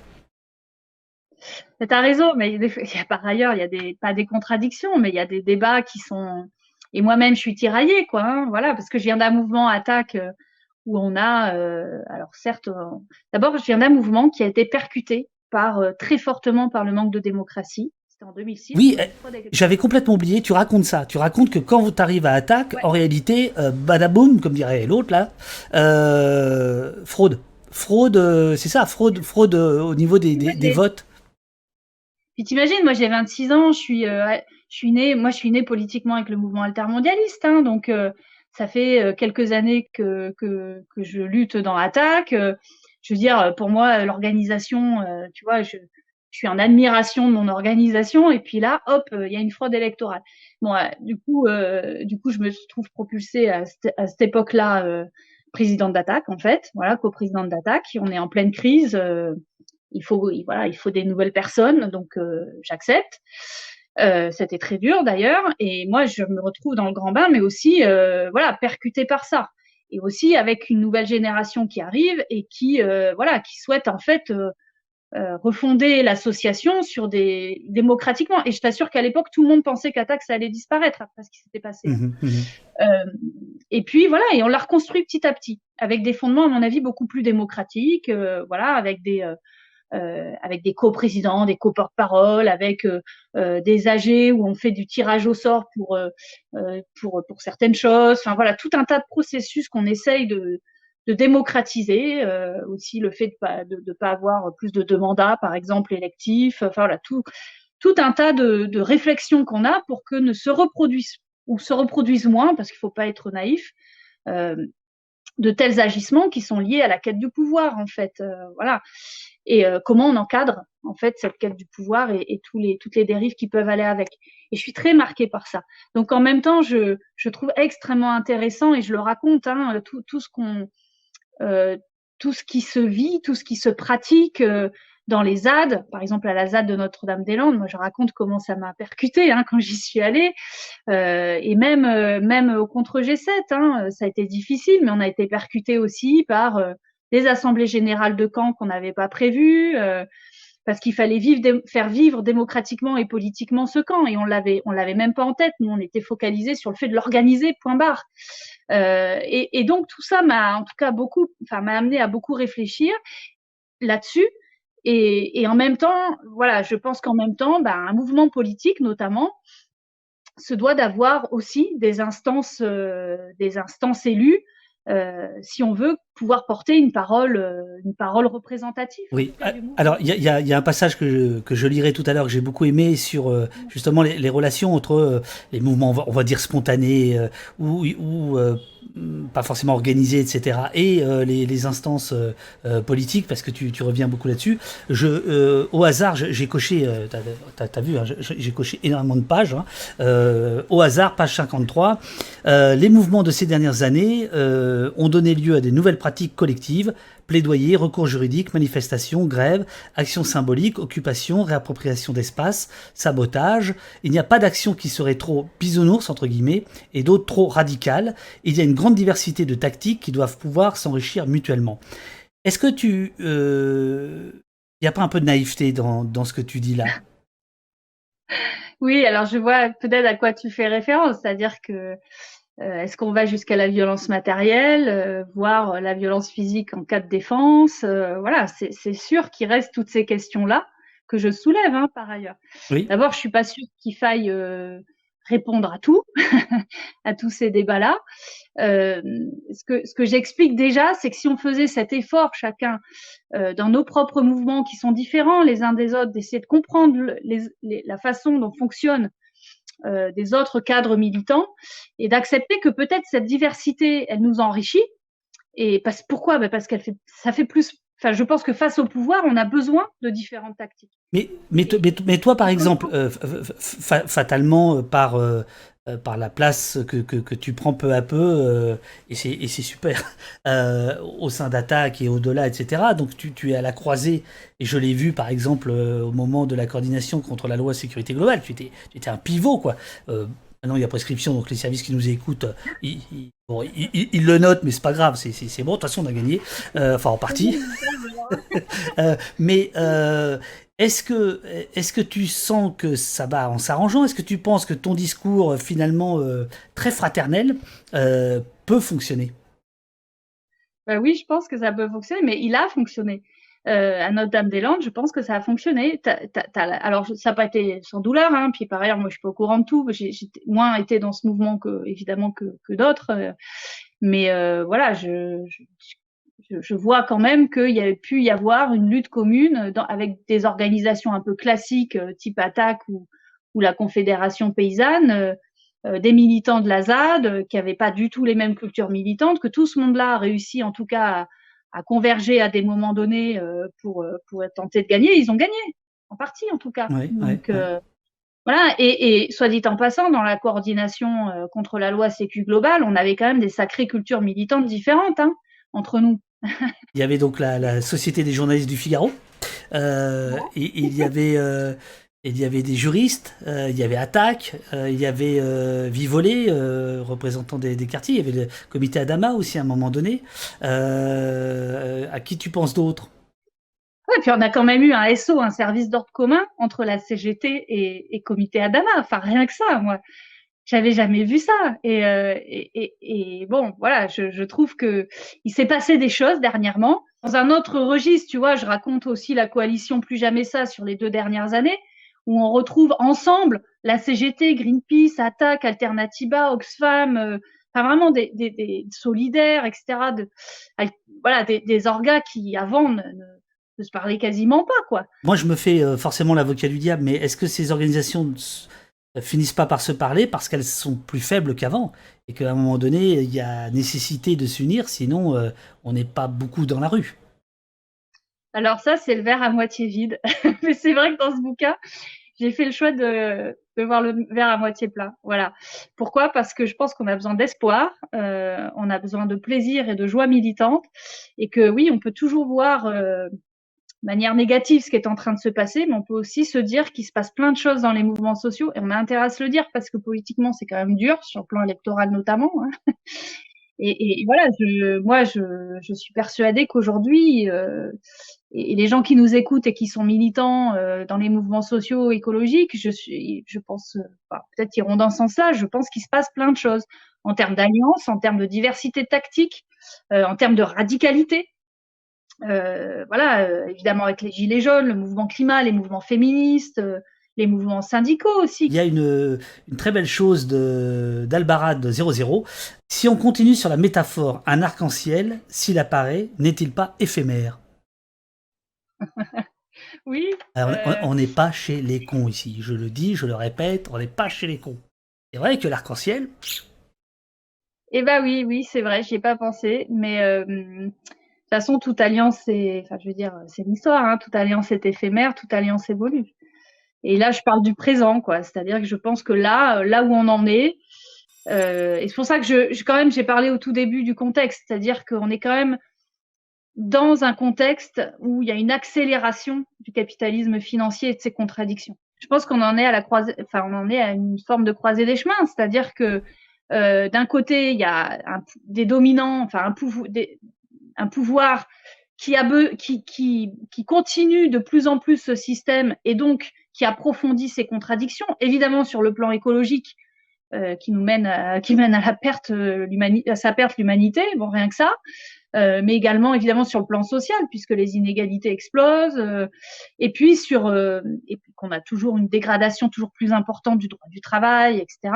Tu as raison, mais il y a, par ailleurs, il y a des, pas des contradictions, mais il y a des débats qui sont. Et moi-même, je suis tiraillée, quoi. Hein, voilà, parce que je viens d'un mouvement attaque euh, où on a, euh, alors certes, euh, d'abord, je viens d'un mouvement qui a été percuté par très fortement par le manque de démocratie en 2006. Oui, eh, j'avais complètement oublié, tu racontes ça. Tu racontes que quand tu arrives à attaque, en réalité, euh, badaboum, comme dirait l'autre là, euh, fraude. Fraude, euh, c'est ça, fraude, fraude au niveau des, des, votes. Puis t'imagines, moi j'ai 26 ans, je suis, je suis né, moi je suis né politiquement avec le mouvement altermondialiste, hein, donc ça fait quelques années que, que, que, je lutte dans Attaque. je veux dire, pour moi, l'organisation, tu vois, je, je suis en admiration de mon organisation et puis là hop euh, il y a une fraude électorale. Bon du coup euh, du coup je me trouve propulsée à, cette époque-là euh, présidente d'attaque en fait voilà co-présidente d'attaque. On est en pleine crise il faut voilà il faut des nouvelles personnes donc j'accepte. C'était très dur d'ailleurs et moi je me retrouve dans le grand bain mais aussi voilà percutée par ça. Et aussi avec une nouvelle génération qui arrive et qui voilà qui souhaite en fait euh, refonder l'association sur des démocratiquement. Et je t'assure qu'à l'époque, tout le monde pensait qu'Attaque ça allait disparaître après ce qui s'était passé. Mmh mmh euh, et puis voilà, et on l'a reconstruit petit à petit avec des fondements, à mon avis, beaucoup plus démocratiques. Euh, voilà, avec des euh, avec des co-présidents, des co-porte-parole, avec des AG où on fait du tirage au sort pour pour pour certaines choses. Enfin voilà, tout un tas de processus qu'on essaye de de démocratiser euh, aussi le fait de pas de, pas avoir plus de mandats, par exemple électifs. Enfin voilà, tout tout un tas de, de réflexions qu'on a pour que ne se reproduisent ou se reproduisent moins, parce qu'il faut pas être naïf, euh, de tels agissements qui sont liés à la quête du pouvoir en fait. Euh, voilà. Et comment on encadre en fait cette quête du pouvoir et, et, tous les, toutes les dérives qui peuvent aller avec. Et je suis très marquée par ça. Donc en même temps, je, je trouve extrêmement intéressant et je le raconte hein, tout, tout ce qu'on tout ce qui se vit, tout ce qui se pratique euh, dans les ZAD, par exemple à la ZAD de Notre-Dame-des-Landes, moi je raconte comment ça m'a percuté hein, quand j'y suis allée, euh, et même même au contre G7, hein, ça a été difficile, mais on a été percuté aussi par des assemblées générales de camps qu'on n'avait pas prévues, parce qu'il fallait faire vivre démocratiquement et politiquement ce camp, et on l'avait on l'avait même pas en tête, nous on était focalisés sur le fait de l'organiser, point barre. Euh, et, donc tout ça m'a en tout cas beaucoup, enfin m'a amené à beaucoup réfléchir là-dessus. Et, et, en même temps, voilà, je pense qu'en même temps, ben, un mouvement politique notamment se doit d'avoir aussi des instances, euh, des instances élues, euh, si on veut pouvoir porter une parole, une parole représentative. Oui. Alors il y a, y a, un passage que je, que je lirai tout à l'heure que j'ai beaucoup aimé sur justement les, les, relations entre les mouvements, on va, dire spontanés ou, ou pas forcément organisé, etc., et euh, les, les, instances euh, euh, politiques, parce que tu, tu reviens beaucoup là-dessus. Je, au hasard, j'ai coché, t'as as, vu, hein, j'ai coché énormément de pages. Hein, au hasard, page 53, les mouvements de ces dernières années ont donné lieu à des nouvelles pratiques collectives, plaidoyer, recours juridique, manifestation, grève, action symbolique, occupation, réappropriation d'espace, sabotage. Il n'y a pas d'action qui serait trop bisounours, entre guillemets, et d'autres trop radicales. Il y a une grande diversité de tactiques qui doivent pouvoir s'enrichir mutuellement. Est-ce que tu... Il euh, n'y a pas un peu de naïveté dans, dans ce que tu dis là? Oui, alors je vois peut-être à quoi tu fais référence, c'est-à-dire que est-ce qu'on va jusqu'à la violence matérielle, euh, voire la violence physique en cas de défense euh, Voilà, c'est sûr qu'il reste toutes ces questions-là que je soulève hein, par ailleurs. D'abord, je suis pas sûre qu'il faille répondre à tout, à tous ces débats-là. ce que, ce que j'explique déjà, c'est que si on faisait cet effort chacun dans nos propres mouvements qui sont différents les uns des autres, d'essayer de comprendre la façon dont fonctionne euh, des autres cadres militants et d'accepter que peut-être cette diversité, elle nous enrichit. Et parce, pourquoi? Ben Parce qu'elle fait, ça fait plus. Enfin, je pense que face au pouvoir, on a besoin de différentes tactiques. Mais, mais, mais, toi, par exemple, euh, fatalement, euh, par euh, par la place que, tu prends peu à peu, euh, et c'est super, euh, au sein d'Attaque et au-delà, etc. Donc tu, tu, es à la croisée, et je l'ai vu par exemple au moment de la coordination contre la loi sécurité globale, tu tu étais un pivot, quoi. Maintenant, il y a prescription, donc les services qui nous écoutent, ils, bon, ils, le notent, mais c'est pas grave, c'est bon, de toute façon, on a gagné, enfin en partie. mais est-ce que, est que tu sens que ça va en s'arrangeant? Est-ce que tu penses que ton discours, euh, finalement euh, très fraternel, euh, peut fonctionner? Bah Oui, je pense que ça peut fonctionner, mais il a fonctionné. À Notre-Dame-des-Landes, je pense que ça a fonctionné. alors, ça n'a pas été sans douleur, hein, puis par ailleurs, moi, je suis pas au courant de tout. J'ai moins été dans ce mouvement que, évidemment, que, d'autres. mais voilà, je, vois quand même qu'il y a pu y avoir une lutte commune avec des organisations un peu classiques, euh, type Attaque ou, la Confédération paysanne, euh, euh, des militants de la ZAD qui n'avaient pas du tout les mêmes cultures militantes, que tout ce monde-là a réussi en tout cas à, converger à des moments donnés pour, pour tenter de gagner. Ils ont gagné, en partie en tout cas. Donc, Voilà, et, et, soit dit en passant, dans la coordination contre la loi Sécu globale, on avait quand même des sacrées cultures militantes différentes hein, entre nous. il y avait donc la, Société des journalistes du Figaro. Euh, et, il y avait euh, il y avait des juristes, euh, il y avait Attaque, il y avait Vivolé, représentant des, quartiers, il y avait le comité Adama aussi à un moment donné. à qui tu penses d'autres Ouais, puis on a quand même eu un SO, un service d'ordre commun entre la CGT et, et comité Adama. Enfin, rien que ça, moi j'avais jamais vu ça. Euh, et, bon, voilà, je, je, trouve que il s'est passé des choses dernièrement. Dans un autre registre, tu vois, je raconte aussi la coalition Plus Jamais Ça sur les deux dernières années, où on retrouve ensemble la CGT, Greenpeace, Attaque, Alternativa, Oxfam, euh, enfin vraiment des, des, des, solidaires, etc. De, voilà, des, des orgas qui avant ne, ne, se parlaient quasiment pas, quoi. Moi, je me fais euh, forcément l'avocat du diable, mais est-ce que ces organisations finissent pas par se parler parce qu'elles sont plus faibles qu'avant et qu'à un moment donné, il y a nécessité de s'unir, sinon euh, on n'est pas beaucoup dans la rue? Alors ça, c'est le verre à moitié vide. Mais c'est vrai que dans ce bouquin, j'ai fait le choix de, de, voir le verre à moitié plein. Voilà. Pourquoi? Parce que je pense qu'on a besoin d'espoir, euh, on a besoin de plaisir et de joie militante, et que oui, on peut toujours voir euh, manière négative ce qui est en train de se passer, mais on peut aussi se dire qu'il se passe plein de choses dans les mouvements sociaux, et on a intérêt à se le dire parce que politiquement c'est quand même dur, sur le plan électoral notamment. Hein. Et, et, voilà, je, moi je, je suis persuadée qu'aujourd'hui, euh, et, les gens qui nous écoutent et qui sont militants euh, dans les mouvements sociaux écologiques, je suis, je pense, euh, peut-être iront dans ce sens-là. Je pense qu'il se passe plein de choses en termes d'alliance, en termes de diversité tactique, euh, en termes de radicalité. Euh, voilà, évidemment avec les gilets jaunes, le mouvement climat, les mouvements féministes, les mouvements syndicaux aussi. Il y a une, très belle chose d'Albarad 00. Si on continue sur la métaphore, un arc-en-ciel, s'il apparaît, n'est-il pas éphémère? Oui. on n'est pas chez les cons ici. Je le dis, je le répète, on n'est pas chez les cons. C'est vrai que l'arc-en-ciel. Eh ben oui, oui, c'est vrai, j'y ai pas pensé, mais euh, de toute façon, toute alliance, c'est, enfin, je veux dire, c'est l'histoire. Hein, toute alliance est éphémère, toute alliance évolue. Et là, je parle du présent, quoi. C'est-à-dire que je pense que là, là où on en est, euh, et c'est pour ça que je, quand même, j'ai parlé au tout début du contexte, c'est-à-dire qu'on est quand même dans un contexte où il y a une accélération du capitalisme financier et de ses contradictions. Je pense qu'on en est à la croisée, enfin, on en est à une forme de croisée des chemins, c'est-à-dire que euh, d'un côté, il y a des dominants, enfin un, pouvoir, qui, qui continue de plus en plus ce système et donc qui approfondit ces contradictions, évidemment sur le plan écologique, euh, qui nous mène à, qui mène à la perte euh, à sa perte l'humanité, bon rien que ça, euh, mais également évidemment sur le plan social puisque les inégalités explosent, et puis sur qu'on a toujours une dégradation toujours plus importante du droit du travail, etc.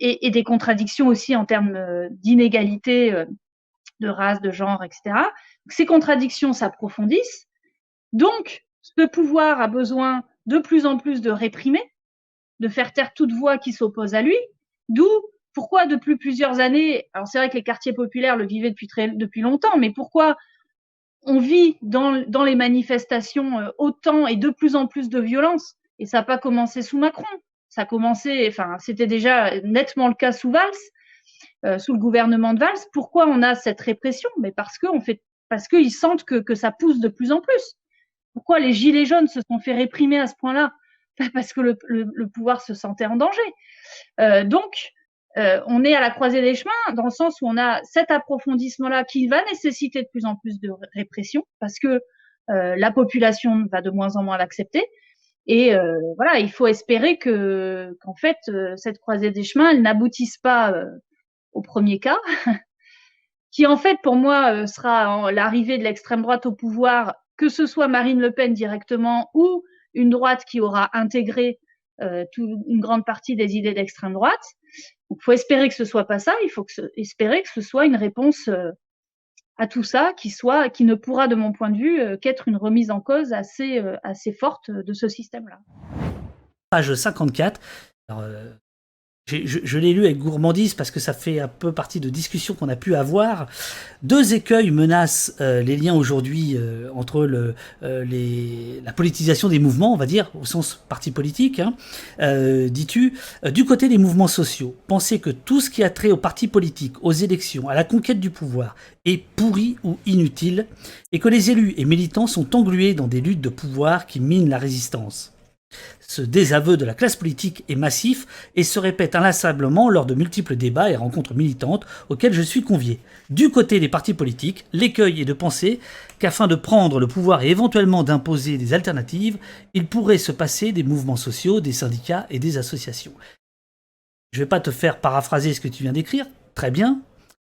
Et, des contradictions aussi en termes d'inégalité de race, de genre, etc. ces contradictions s'approfondissent. Donc, ce pouvoir a besoin de plus en plus de réprimer, de faire taire toute voix qui s'oppose à lui, d'où pourquoi depuis plusieurs années, alors c'est vrai que les quartiers populaires le vivaient depuis très, longtemps, mais pourquoi on vit dans, les manifestations euh, autant et de plus en plus de violence? Et ça n'a pas commencé sous Macron, ça a commencé, enfin c'était déjà nettement le cas sous Valls, euh, sous le gouvernement de Valls. Pourquoi on a cette répression? Mais parce qu'ils sentent que ça pousse de plus en plus. Pourquoi les gilets jaunes se sont fait réprimer à ce point-là? Parce que le, pouvoir se sentait en danger. Euh, donc, euh, on est à la croisée des chemins dans le sens où on a cet approfondissement-là qui va nécessiter de plus en plus de répression parce que euh, la population va de moins en moins l'accepter. Et voilà, il faut espérer que qu'en fait cette croisée des chemins, elle n'aboutisse pas au premier cas, qui en fait pour moi sera l'arrivée de l'extrême droite au pouvoir, que ce soit Marine Le Pen directement ou une droite qui aura intégré une grande partie des idées d'extrême droite. Il faut espérer que ce soit pas ça. Il faut espérer que ce soit une réponse euh, à tout ça qui soit, qui ne pourra, de mon point de vue, euh, qu'être une remise en cause assez, euh, assez forte de ce système-là. Page 54. Alors, je, l'ai lu avec gourmandise parce que ça fait un peu partie de discussions qu'on a pu avoir. Deux écueils menacent euh, les liens aujourd'hui euh, entre euh, la politisation des mouvements, on va dire, au sens parti politique, hein, dis-tu, du côté des mouvements sociaux. Pensez que tout ce qui a trait aux partis politiques, aux élections, à la conquête du pouvoir est pourri ou inutile, et que les élus et militants sont englués dans des luttes de pouvoir qui minent la résistance. Ce désaveu de la classe politique est massif et se répète inlassablement lors de multiples débats et rencontres militantes auxquelles je suis convié. Du côté des partis politiques, l'écueil est de penser qu'afin de prendre le pouvoir et éventuellement d'imposer des alternatives, il pourrait se passer des mouvements sociaux, des syndicats et des associations. Je ne vais pas te faire paraphraser ce que tu viens d'écrire, très bien,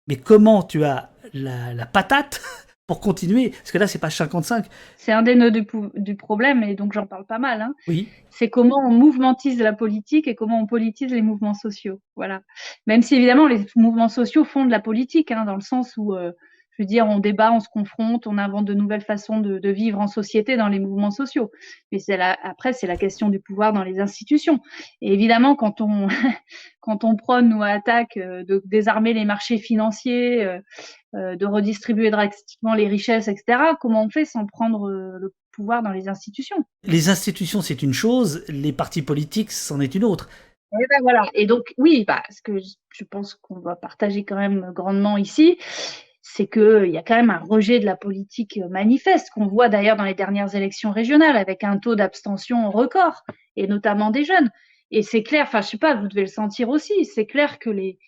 mais comment tu as la, la patate pour continuer Parce que là, c'est pas 55. C'est un des nœuds du, problème, et donc j'en parle pas mal. Hein. Oui. C'est comment on mouvementise la politique et comment on politise les mouvements sociaux. Voilà. Même si évidemment les mouvements sociaux font de la politique, hein, dans le sens où euh, je veux dire, on débat, on se confronte, on invente de nouvelles façons de, vivre en société dans les mouvements sociaux. Mais c'est la, après, c'est la question du pouvoir dans les institutions. Et évidemment, quand on, quand on prône ou attaque euh, de désarmer les marchés financiers, euh, euh, de redistribuer drastiquement les richesses, etc., comment on fait sans prendre le pouvoir dans les institutions? Les institutions, c'est une chose, les partis politiques, c'en est une autre. Et ben voilà. Et donc, oui, bah, ce que je pense qu'on va partager quand même grandement ici, c'est qu'il y a quand même un rejet de la politique manifeste, qu'on voit d'ailleurs dans les dernières élections régionales, avec un taux d'abstention record, et notamment des jeunes. Et c'est clair, enfin je sais pas, vous devez le sentir aussi, c'est clair que les,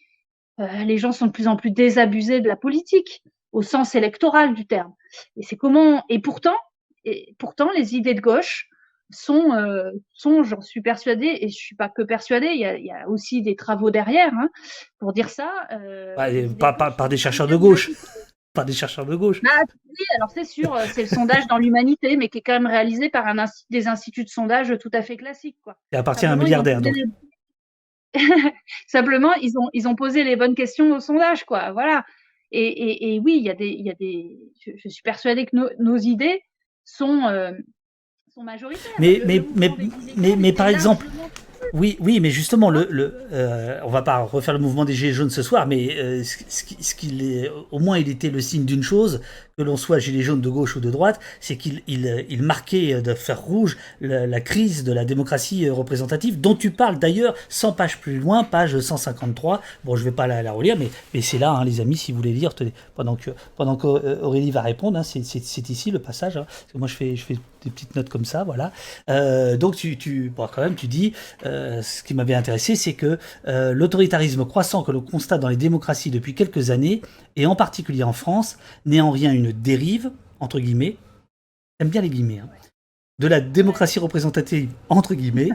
euh, les gens sont de plus en plus désabusés de la politique, au sens électoral du terme. Et c'est comment, et pourtant, et pourtant les idées de gauche sont, euh, sont j'en suis persuadée, et je suis pas que persuadée, il y a, il y a aussi des travaux derrière hein, pour dire ça. Euh, par, par, des chercheurs de gauche. pas des chercheurs de gauche. Ah, oui, alors c'est sûr, euh, c'est le sondage dans l'humanité, mais qui est quand même réalisé par un des instituts de sondage tout à fait classiques. Quoi. Et appartient à un milliardaire. Donc. Simplement, ils ont, ils ont posé les bonnes questions au sondage, quoi. Voilà. Et, et, et oui, il y a des, il y a des. Je, suis persuadée que nos, nos idées sont, euh, sont majoritaires. Mais, mais, mais, mais, mais, par exemple, oui, oui, mais justement, le, le euh, on va pas refaire le mouvement des gilets jaunes ce soir, mais euh, ce, ce est, au moins, il était le signe d'une chose, que l'on soit gilet jaune de gauche ou de droite, c'est qu'il il, il marquait de fer rouge la, crise de la démocratie représentative, dont tu parles d'ailleurs 100 pages plus loin, page 153. Bon, je vais pas la, la relire, mais, mais c'est là, hein, les amis, si vous voulez lire, tenez, pendant que pendant qu'Aurélie va répondre, hein, c'est ici le passage. Hein, parce que moi, je fais, je fais des petites notes comme ça, voilà. Euh, donc, tu, tu bon, quand même, tu dis, euh, ce qui m'avait intéressé, c'est que euh, l'autoritarisme croissant que l'on constate dans les démocraties depuis quelques années, et en particulier en France, n'est en rien une dérive, entre guillemets, j'aime bien les guillemets, hein, de la démocratie représentative, entre guillemets,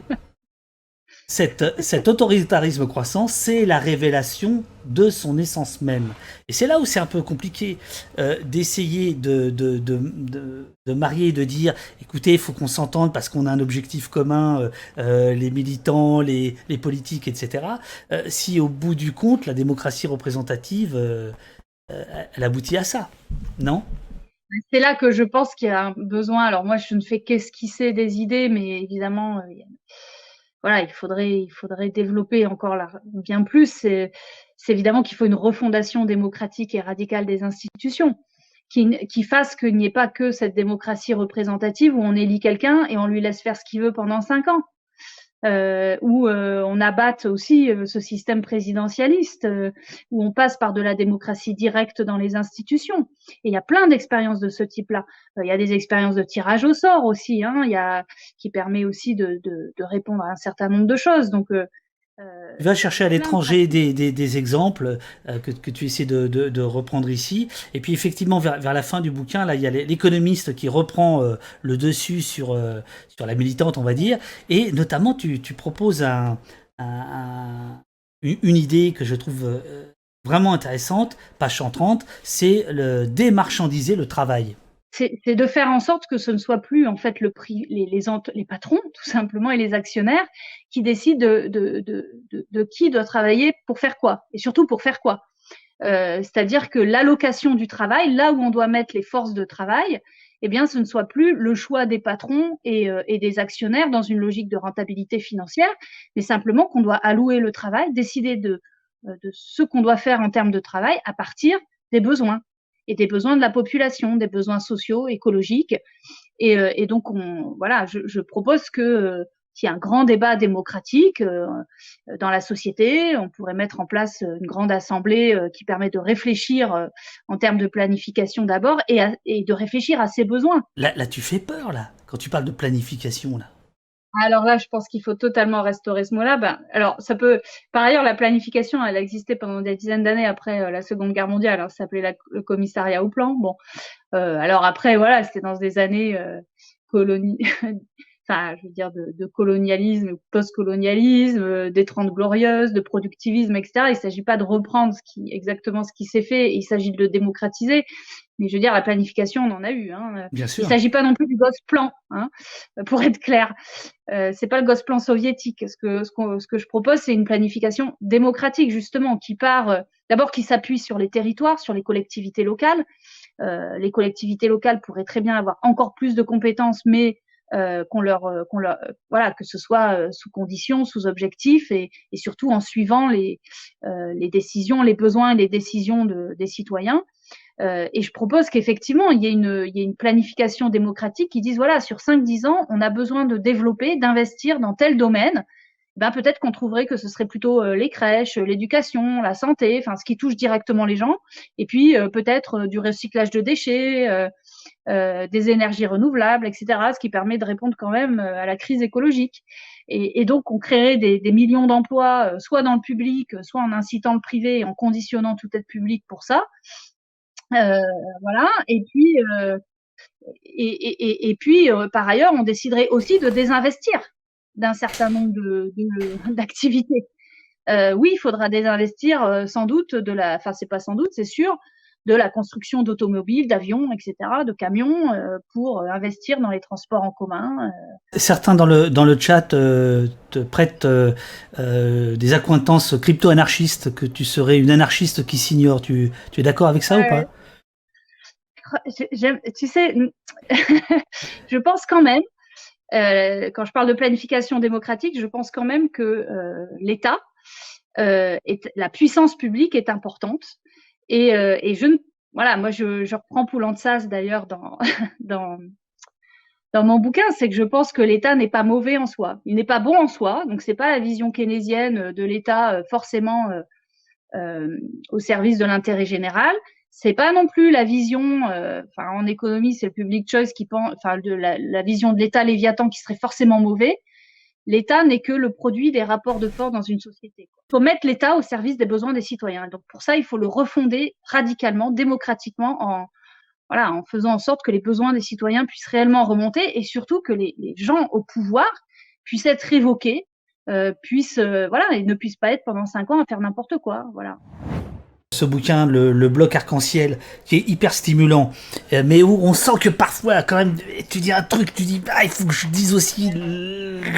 cet autoritarisme croissant, c'est la révélation de son essence même. Et c'est là où c'est un peu compliqué euh, d'essayer de, de, marier, de dire, écoutez, il faut qu'on s'entende parce qu'on a un objectif commun, euh, euh, les militants, les, politiques, etc. si au bout du compte, la démocratie représentative elle aboutit à ça, non? C'est là que je pense qu'il y a un besoin. Alors moi, je ne fais qu'esquisser des idées, mais évidemment, voilà, il faudrait, il faudrait développer encore là, bien plus. C'est, évidemment qu'il faut une refondation démocratique et radicale des institutions, qui, qui fasse qu'il n'y ait pas que cette démocratie représentative où on élit quelqu'un et on lui laisse faire ce qu'il veut pendant cinq ans euh, où euh, on abatte aussi euh, ce système présidentialiste, euh, où on passe par de la démocratie directe dans les institutions. Et il y a plein d'expériences de ce type-là. Il y a des expériences de tirage au sort aussi, hein, y a, qui permet aussi de, de, de, répondre à un certain nombre de choses. Donc euh, va chercher à l'étranger des, des, des, exemples euh, que, que, tu essaies de, de, de, reprendre ici. Et puis effectivement, vers, vers, la fin du bouquin, là, il y a l'économiste qui reprend euh, le dessus sur, euh, sur la militante, on va dire. Et notamment, tu, tu proposes un, un, une idée que je trouve vraiment intéressante, page 130, c'est le démarchandiser le travail c'est de faire en sorte que ce ne soit plus en fait le prix, les, les, les patrons tout simplement et les actionnaires qui décident de, de, de, de, qui doit travailler pour faire quoi et surtout pour faire quoi. Euh, C'est-à-dire que l'allocation du travail, là où on doit mettre les forces de travail, eh bien, ce ne soit plus le choix des patrons et, euh, et des actionnaires dans une logique de rentabilité financière, mais simplement qu'on doit allouer le travail, décider de, euh, de ce qu'on doit faire en termes de travail à partir des besoins des besoins de la population, des besoins sociaux, écologiques. Et, euh, donc, on, voilà, je, propose que euh, qu'il y ait un grand débat démocratique euh, dans la société. On pourrait mettre en place une grande assemblée qui permet de réfléchir en termes de planification d'abord et, et, de réfléchir à ses besoins. Là, là, tu fais peur, là, quand tu parles de planification, là. Alors là, je pense qu'il faut totalement restaurer ce mot-là. Ben, alors, ça peut. Par ailleurs, la planification, elle a existé pendant des dizaines d'années après euh, la Seconde Guerre mondiale. Alors, ça s'appelait le commissariat au plan. Bon, euh, alors après, voilà, c'était dans des années euh, enfin, je veux dire, de, de colonialisme, post-colonialisme, euh, des Trente Glorieuses, de productivisme, etc. Il ne s'agit pas de reprendre ce qui, exactement ce qui s'est fait, il s'agit de le démocratiser. Mais je veux dire, la planification, on en a eu. Hein. Bien sûr. Il ne s'agit pas non plus du Gosplan, hein, pour être clair. Euh, c'est pas le Gosplan soviétique. Ce que, ce, ce que je propose, c'est une planification démocratique, justement, qui part, euh, d'abord, qui s'appuie sur les territoires, sur les collectivités locales. Euh, les collectivités locales pourraient très bien avoir encore plus de compétences, mais euh, qu'on leur, euh, qu'on leur, euh, voilà, que ce soit sous conditions, sous objectifs et, et surtout en suivant les, les décisions, les besoins et les décisions de, des citoyens. Euh, et je propose qu'effectivement, il y, ait une, planification démocratique qui dise, voilà, sur 5-10 ans, on a besoin de développer, d'investir dans tel domaine. Ben, peut-être qu'on trouverait que ce serait plutôt les crèches, l'éducation, la santé, enfin ce qui touche directement les gens, et puis peut-être du recyclage de déchets, euh, des énergies renouvelables, etc., ce qui permet de répondre quand même euh, à la crise écologique. Et, donc, on créerait des, des millions d'emplois, euh, soit dans le public, soit en incitant le privé en conditionnant toute aide publique pour ça. Euh, voilà. Et puis, euh, et, et, et, puis, par ailleurs, on déciderait aussi de désinvestir d'un certain nombre d'activités. De, oui, il faudra désinvestir sans doute de la, enfin c'est pas sans doute, c'est sûr, de la construction d'automobiles, d'avions, etc., de camions, euh, pour investir dans les transports en commun. Euh. Certains dans le, dans le chat euh, te prêtent des accointances crypto-anarchistes, que tu serais une anarchiste qui s'ignore. Tu, tu es d'accord avec ça ou pas? Tu sais, je pense quand même, quand je parle de planification démocratique, je pense quand même que l'État, la puissance publique est importante et, euh, et je voilà, moi je, je reprends d'ailleurs dans, dans, dans mon bouquin, c'est que je pense que l'État n'est pas mauvais en soi. Il n'est pas bon en soi, donc c'est pas la vision keynésienne de l'État euh, forcément euh, euh, au service de l'intérêt général. C'est pas non plus la vision, euh, en économie c'est le public choice qui pense, enfin de la, la vision de l'État Léviathan qui serait forcément mauvais l'État n'est que le produit des rapports de force dans une société. Il faut mettre l'État au service des besoins des citoyens. Donc pour ça, il faut le refonder radicalement, démocratiquement, en voilà, en faisant en sorte que les besoins des citoyens puissent réellement remonter et surtout que les, gens au pouvoir puissent être révoqués, euh, puissent euh, voilà, et ne puissent pas être pendant cinq ans à faire n'importe quoi. Voilà ce bouquin, le, bloc arc-en-ciel, qui est hyper stimulant, euh, mais où on sent que parfois, quand même, tu dis un truc, tu dis, ah, il faut que je dise aussi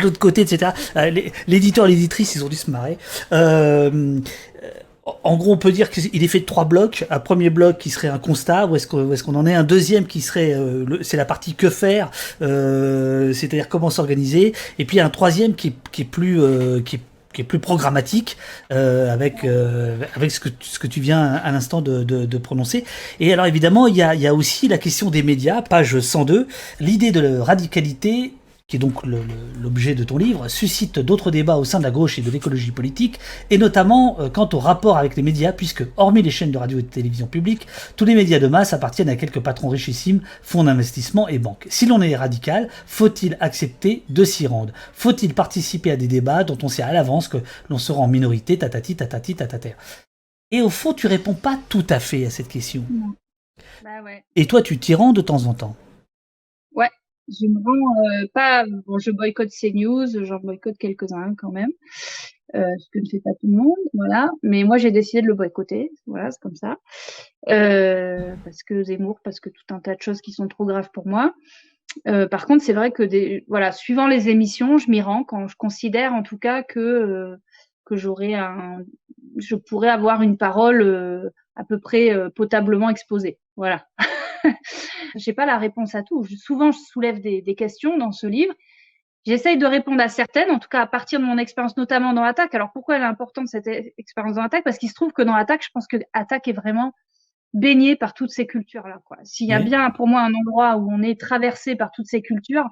l'autre côté, etc. Euh, l'éditeur, l'éditrice, ils ont dû se marrer. Euh, en gros, on peut dire qu'il est fait de trois blocs. Un premier bloc qui serait un constat, où est-ce qu'on en est? Un deuxième qui serait, c'est la partie que faire, c'est-à-dire comment s'organiser. Et puis un troisième qui, est plus, qui qui est plus programmatique euh, avec euh, avec ce que ce que tu viens à l'instant de, prononcer. Et alors évidemment, il y a, il y a aussi la question des médias, page 102, l'idée de radicalité qui est donc l'objet de ton livre, suscite d'autres débats au sein de la gauche et de l'écologie politique, et notamment euh, quant au rapport avec les médias, puisque, hormis les chaînes de radio et de télévision publiques, tous les médias de masse appartiennent à quelques patrons richissimes, fonds d'investissement et banques. Si l'on est radical, faut-il accepter de s'y rendre? Faut-il participer à des débats dont on sait à l'avance que l'on sera en minorité, tatati, tatati, tatater Et au fond, tu réponds pas tout à fait à cette question. Bah ouais. Et toi, tu t'y rends de temps en temps je me rends euh, pas. Bon, je boycotte CNews, j'en boycotte quelques-uns quand même, euh, ce que ne fait pas tout le monde, voilà. Mais moi, j'ai décidé de le boycotter, voilà, c'est comme ça, euh, parce que Zemmour, parce que tout un tas de choses qui sont trop graves pour moi. Euh, par contre, c'est vrai que des, voilà, suivant les émissions, je m'y rends quand je considère en tout cas que euh, que j'aurais un, je pourrais avoir une parole euh, à peu près potablement exposée, voilà. J'ai pas la réponse à tout. souvent, je soulève des, des, questions dans ce livre. J'essaye de répondre à certaines, en tout cas à partir de mon expérience, notamment dans Attaque. Alors pourquoi elle est importante cette expérience dans Attaque? Parce qu'il se trouve que dans Attaque, je pense que Attaque est vraiment baigné par toutes ces cultures-là. S'il y a bien pour moi un endroit où on est traversé par toutes ces cultures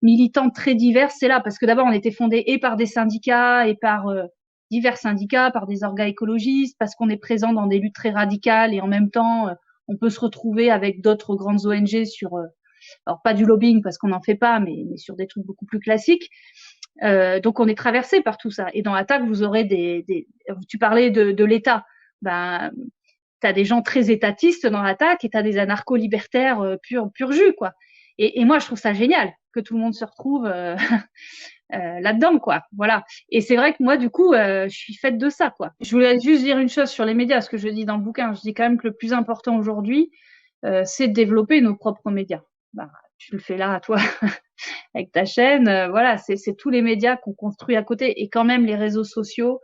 militantes très diverses, c'est là. Parce que d'abord, on était fondé et par des syndicats et par euh, divers syndicats, par des organes écologistes, parce qu'on est présent dans des luttes très radicales et en même temps, euh, on peut se retrouver avec d'autres grandes ONG sur, euh, alors pas du lobbying parce qu'on n'en fait pas, mais, sur des trucs beaucoup plus classiques. Euh, donc on est traversé par tout ça. Et dans Attaque, vous aurez des, tu parlais de, de l'État. Ben, tu as des gens très étatistes dans l'attaque et tu as des anarcho-libertaires euh, pur, pur jus, quoi. Et, moi, je trouve ça génial que tout le monde se retrouve euh, euh, là-dedans, quoi. Voilà. Et c'est vrai que moi, du coup, euh, je suis faite de ça, quoi. Je voulais juste dire une chose sur les médias, ce que je dis dans le bouquin. Je dis quand même que le plus important aujourd'hui, c'est de développer nos propres médias. Bah, tu le fais là, toi, avec ta chaîne. voilà, c'est tous les médias qu'on construit à côté. Et quand même, les réseaux sociaux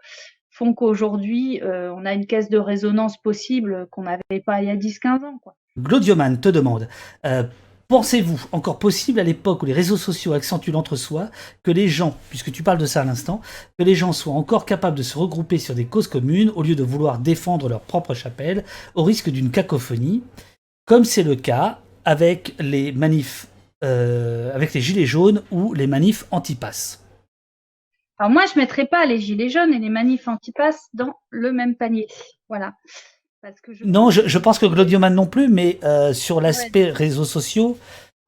font qu'aujourd'hui, on a une caisse de résonance possible qu'on n'avait pas il y a 10-15 ans, quoi. Glodioman te demande Pensez-vous encore possible à l'époque où les réseaux sociaux accentuent l'entre-soi que les gens, puisque tu parles de ça à l'instant, que les gens soient encore capables de se regrouper sur des causes communes au lieu de vouloir défendre leur propre chapelle au risque d'une cacophonie, comme c'est le cas avec les manifs, euh, avec les gilets jaunes ou les manifs anti-pass Alors moi, je mettrais pas les gilets jaunes et les manifs anti-pass dans le même panier. Voilà. Non, je, pense que Glodioman non plus, mais euh, sur l'aspect réseaux sociaux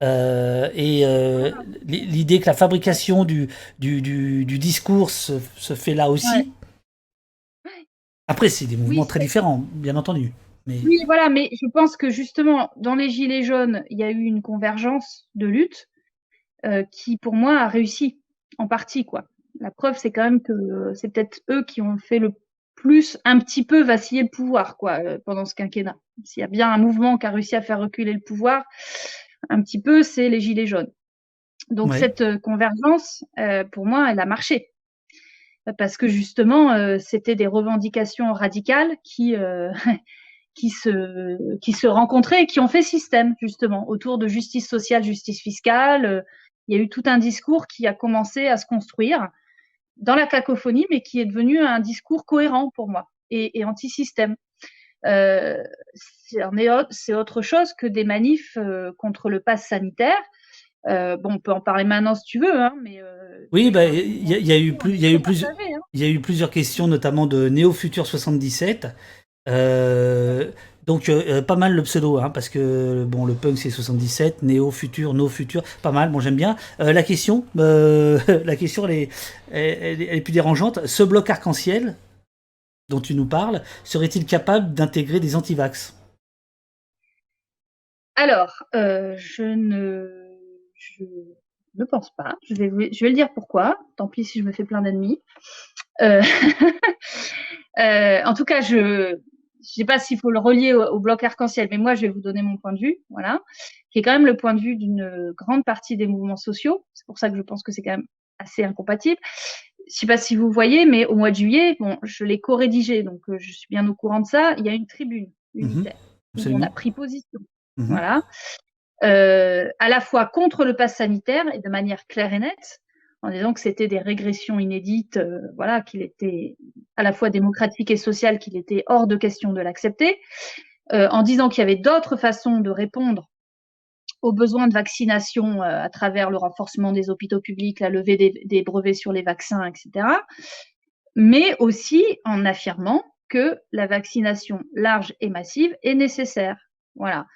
euh, et euh, l'idée que la fabrication du, du, du, discours se, fait là aussi. Après, c'est des mouvements très différents, bien entendu. Mais... Oui, voilà, mais je pense que justement, dans les Gilets jaunes, il y a eu une convergence de lutte qui, pour moi, a réussi en partie. quoi. La preuve, c'est quand même que c'est peut-être eux qui ont fait le plus un petit peu vaciller le pouvoir quoi pendant ce quinquennat. S'il y a bien un mouvement qui a réussi à faire reculer le pouvoir, un petit peu, c'est les gilets jaunes. Donc cette convergence, pour moi, elle a marché parce que justement, c'était des revendications radicales qui qui se qui se rencontraient et qui ont fait système justement autour de justice sociale, justice fiscale. Il y a eu tout un discours qui a commencé à se construire dans la cacophonie, mais qui est devenu un discours cohérent pour moi et, et anti-système. Euh, c'est autre chose que des manifs euh, contre le pass sanitaire. Euh, bon, on peut en parler maintenant si tu veux, hein, mais oui, bah il y, y, a eu plus, il y a eu plusieurs, hein. y a eu plusieurs questions, notamment de Néo Futur 77. Euh, donc euh, pas mal le pseudo, hein, parce que bon le punk c'est 77, Néo Futur, No Futur, pas mal. Bon j'aime bien. Euh, la question, la question elle est, plus dérangeante. Ce bloc arc-en-ciel dont tu nous parles, serait-il capable d'intégrer des antivax? Alors, je ne, pense pas. Je vais, je vais le dire pourquoi. Tant pis si je me fais plein d'ennemis. en tout cas, je, je sais pas s'il faut le relier au, bloc arc-en-ciel, mais moi, je vais vous donner mon point de vue, voilà, qui est quand même le point de vue d'une grande partie des mouvements sociaux. C'est pour ça que je pense que c'est quand même assez incompatible. Je sais pas si vous voyez, mais au mois de juillet, bon, je l'ai co-rédigé, donc euh, je suis bien au courant de ça. Il y a une tribune mhm. unitaire. on a pris position. Mhm. Voilà. Euh, à la fois contre le pass sanitaire et de manière claire et nette, en disant que c'était des régressions inédites, euh, voilà, qu'il était à la fois démocratique et social, qu'il était hors de question de l'accepter, euh, en disant qu'il y avait d'autres façons de répondre aux besoins de vaccination euh, à travers le renforcement des hôpitaux publics, la levée des, des, brevets sur les vaccins, etc. Mais aussi en affirmant que la vaccination large et massive est nécessaire. Voilà.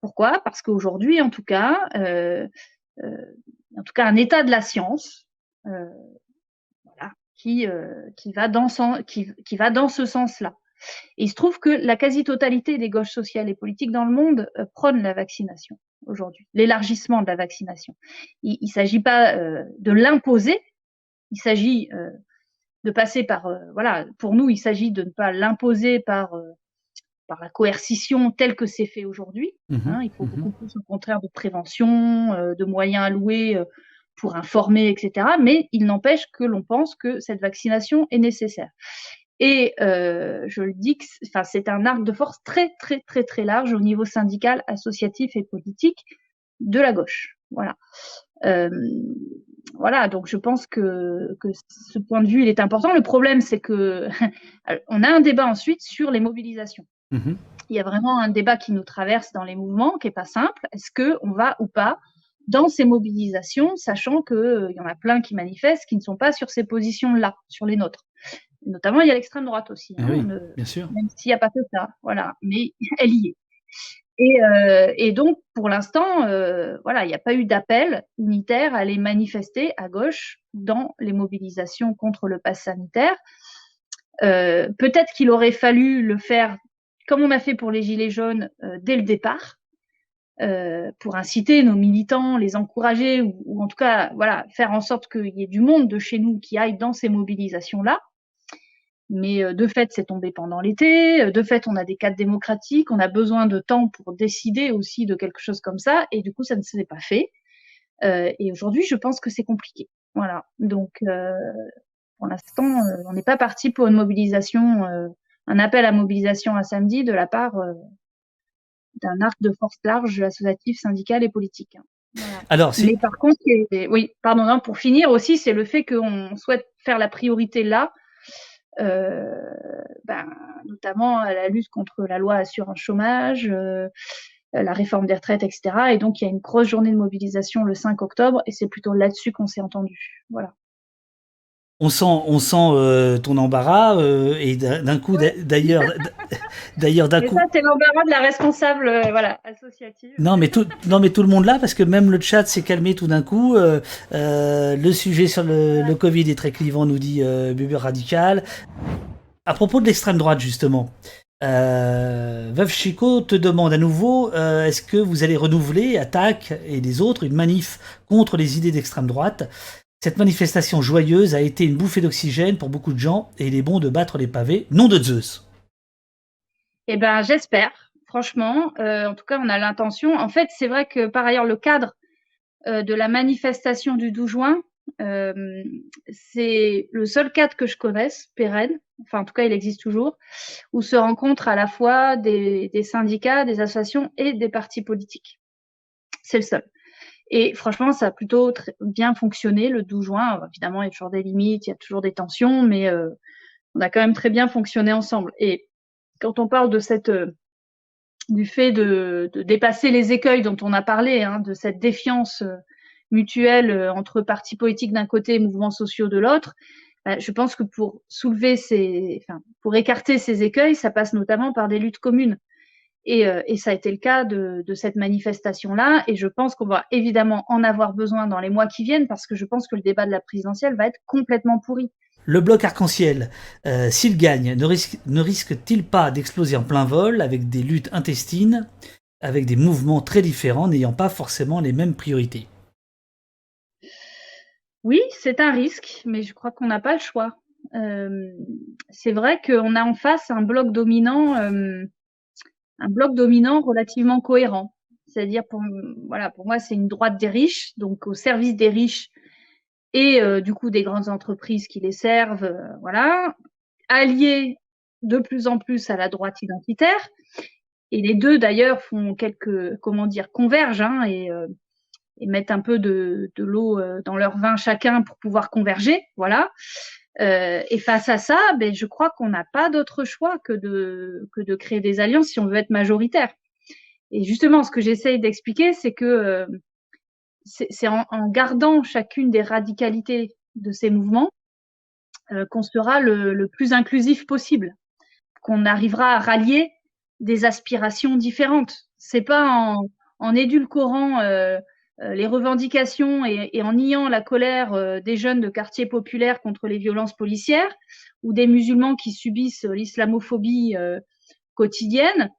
Pourquoi? Parce qu'aujourd'hui, en tout cas, en tout cas, un état de la science voilà, qui, euh, qui, va dans qui, qui va dans ce sens-là. Et il se trouve que la quasi-totalité des gauches sociales et politiques dans le monde euh, prônent la vaccination aujourd'hui, l'élargissement de la vaccination. Il ne s'agit pas euh, de l'imposer, il s'agit euh, de passer par, voilà, pour nous, il s'agit de ne pas l'imposer par, par la coercition telle que c'est fait aujourd'hui. Mmh hein, il faut mmh beaucoup plus, au contraire, de prévention, de moyens alloués pour informer, etc. Mais il n'empêche que l'on pense que cette vaccination est nécessaire. Et euh, je le dis, enfin, c'est un arc de force très, très, très, très large au niveau syndical, associatif et politique de la gauche. Voilà. Euh, voilà, donc je pense que, que ce point de vue, il est important. Le problème, c'est que on a un débat ensuite sur les mobilisations. Mmh il y a vraiment un débat qui nous traverse dans les mouvements, qui est pas simple. Est-ce que on va ou pas dans ces mobilisations, sachant qu'il euh, y en a plein qui manifestent qui ne sont pas sur ces positions-là, sur les nôtres. Notamment, il y a l'extrême droite aussi. Ah hein, bien sûr. Même s'il n'y a pas que ça, voilà. Mais elle y est. Et, euh, et donc, pour l'instant, euh, voilà, il n'y a pas eu d'appel unitaire à aller manifester à gauche dans les mobilisations contre le pass sanitaire. Peut-être qu'il aurait fallu le faire comme on a fait pour les Gilets jaunes dès le départ, euh, pour inciter nos militants, les encourager ou, en tout cas voilà faire en sorte qu'il y ait du monde de chez nous qui aille dans ces mobilisations là. Mais euh, de fait, c'est tombé pendant l'été. Euh, de fait, on a des cadres démocratiques. On a besoin de temps pour décider aussi de quelque chose comme ça. Et du coup, ça ne s'est pas fait. et aujourd'hui, je pense que c'est compliqué. Voilà. Donc, pour l'instant, on n'est pas parti pour une mobilisation, un appel à mobilisation à samedi de la part d'un arc de force large associatif, syndical et politique. Alors, Mais par contre, oui, pardon, non, pour finir aussi, c'est le fait qu'on souhaite faire la priorité là, euh, ben, notamment à la lutte contre la loi assurance chômage, euh, la réforme des retraites, etc. Et donc, il y a une grosse journée de mobilisation le 5 octobre, et c'est plutôt là-dessus qu'on s'est entendu. Voilà on sent, on sent euh, ton embarras euh, et d'un coup, d'ailleurs, d'ailleurs d'un coup. Ça, c'est l'embarras de la responsable, euh, voilà, associative. Non, mais tout, non, mais tout le monde là, parce que même le chat s'est calmé tout d'un coup. le sujet sur le, le, Covid est très clivant, nous dit Bubur Radical. À propos de l'extrême droite, justement. Veuve Chico te demande à nouveau est-ce que vous allez renouveler, Attaque et les autres, une manif contre les idées d'extrême droite? Cette manifestation joyeuse a été une bouffée d'oxygène pour beaucoup de gens et il est bon de battre les pavés. Nom de Zeus. Eh ben, j'espère. Franchement, euh, en tout cas, on a l'intention. En fait, c'est vrai que par ailleurs, le cadre euh, de la manifestation du 12 juin, euh, c'est le seul cadre que je connaisse, pérenne, enfin en tout cas il existe toujours, où se rencontrent à la fois des, des syndicats, des associations et des partis politiques. C'est le seul. Et franchement, ça a plutôt bien fonctionné le 12 juin. Évidemment, il y a toujours des limites, il y a toujours des tensions, mais euh, on a quand même très bien fonctionné ensemble. Et quand on parle de cette euh, du fait de, de, dépasser les écueils dont on a parlé, hein, de cette défiance euh, mutuelle euh, entre partis politiques d'un côté et mouvements sociaux de l'autre, bah, je pense que pour soulever ces, enfin, pour écarter ces écueils, ça passe notamment par des luttes communes. Et, euh, et ça a été le cas de, de cette manifestation-là. Et je pense qu'on va évidemment en avoir besoin dans les mois qui viennent parce que je pense que le débat de la présidentielle va être complètement pourri. Le bloc arc-en-ciel, euh, s'il gagne, ne, risque, ne risque-t-il pas d'exploser en plein vol avec des luttes intestines, avec des mouvements très différents n'ayant pas forcément les mêmes priorités? Oui, c'est un risque, mais je crois qu'on n'a pas le choix. Euh, c'est vrai qu'on a en face un bloc dominant, un bloc dominant relativement cohérent. C'est-à-dire, pour, voilà, pour moi, c'est une droite des riches, donc au service des riches et euh, du coup des grandes entreprises qui les servent, euh, voilà, alliés de plus en plus à la droite identitaire. Et les deux d'ailleurs font quelques, comment dire, convergent hein, et, euh, et, mettent un peu de, de l'eau dans leur vin chacun pour pouvoir converger, voilà. Et face à ça, ben, je crois qu'on n'a pas d'autre choix que de, que de créer des alliances si on veut être majoritaire. Et justement, ce que j'essaye d'expliquer, c'est que c'est en, en, gardant chacune des radicalités de ces mouvements euh, qu'on sera le, le, plus inclusif possible, qu'on arrivera à rallier des aspirations différentes. C'est pas en, en édulcorant euh, euh les revendications et, et, en niant la colère euh, des jeunes de quartiers populaires contre les violences policières ou des musulmans qui subissent l'islamophobie euh, quotidienne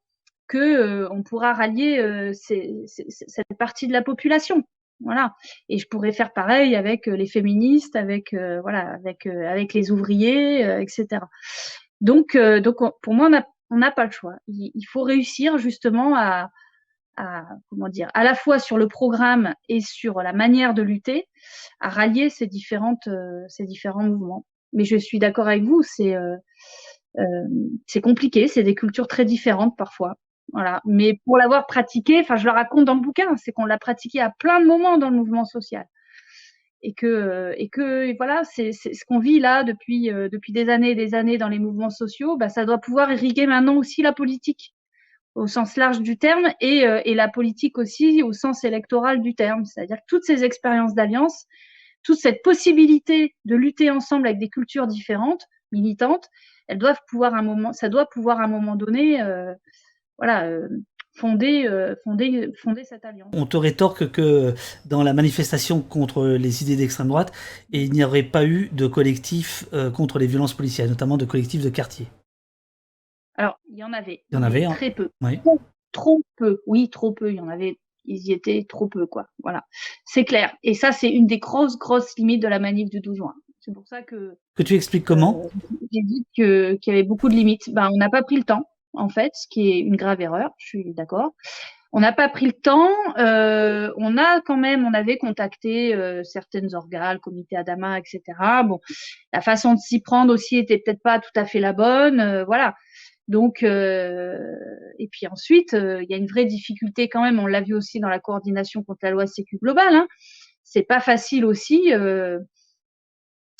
que on pourra rallier ces, ces, cette partie de la population. Voilà. Et je pourrais faire pareil avec euh, les féministes, avec euh, voilà, avec euh, avec les ouvriers, etc. Donc donc pour moi on n'a pas le choix. Il, il, faut réussir justement à, à comment dire, à la fois sur le programme et sur la manière de lutter, à rallier ces différentes ces différents mouvements. Mais je suis d'accord avec vous, c'est c'est compliqué, c'est des cultures très différentes parfois. Voilà. Mais pour l'avoir pratiqué, enfin, je le raconte dans le bouquin, c'est qu'on l'a pratiqué à plein de moments dans le mouvement social. Et que, et que, voilà, c'est ce qu'on vit là depuis, euh, depuis des années et des années dans les mouvements sociaux, bah, ça doit pouvoir irriguer maintenant aussi la politique au sens large du terme et, euh, et la politique aussi au sens électoral du terme. C'est-à-dire que toutes ces expériences d'alliance, toute cette possibilité de lutter ensemble avec des cultures différentes, militantes, elles doivent pouvoir un moment, ça doit pouvoir à un moment donné euh, voilà, euh, fonder, fonder, fonder cette alliance. On te rétorque que dans la manifestation contre les idées d'extrême droite, il n'y aurait pas eu de collectif contre les violences policières, notamment de collectifs de quartier. Alors, il y en avait. Il y en avait hein. très peu. Oui. Trop, trop, peu. Oui, trop peu. Il y en avait. Ils y étaient trop peu, quoi. Voilà. C'est clair. Et ça, c'est une des grosses, grosses limites de la manif du 12 juin. C'est pour ça que. Que tu expliques comment? euh, J'ai dit qu'il y avait beaucoup de limites. Ben, on n'a pas pris le temps en fait, ce qui est une grave erreur, je suis d'accord. On n'a pas pris le temps. Euh, on a quand même, on avait contacté euh, certaines organes, comité Adama, etc. Bon, la façon de s'y prendre aussi était peut-être pas tout à fait la bonne. Euh, voilà. Donc, euh, et puis ensuite, euh, il y a une vraie difficulté quand même. On l'a vu aussi dans la coordination contre la loi Sécu globale. Hein. C'est pas facile aussi euh,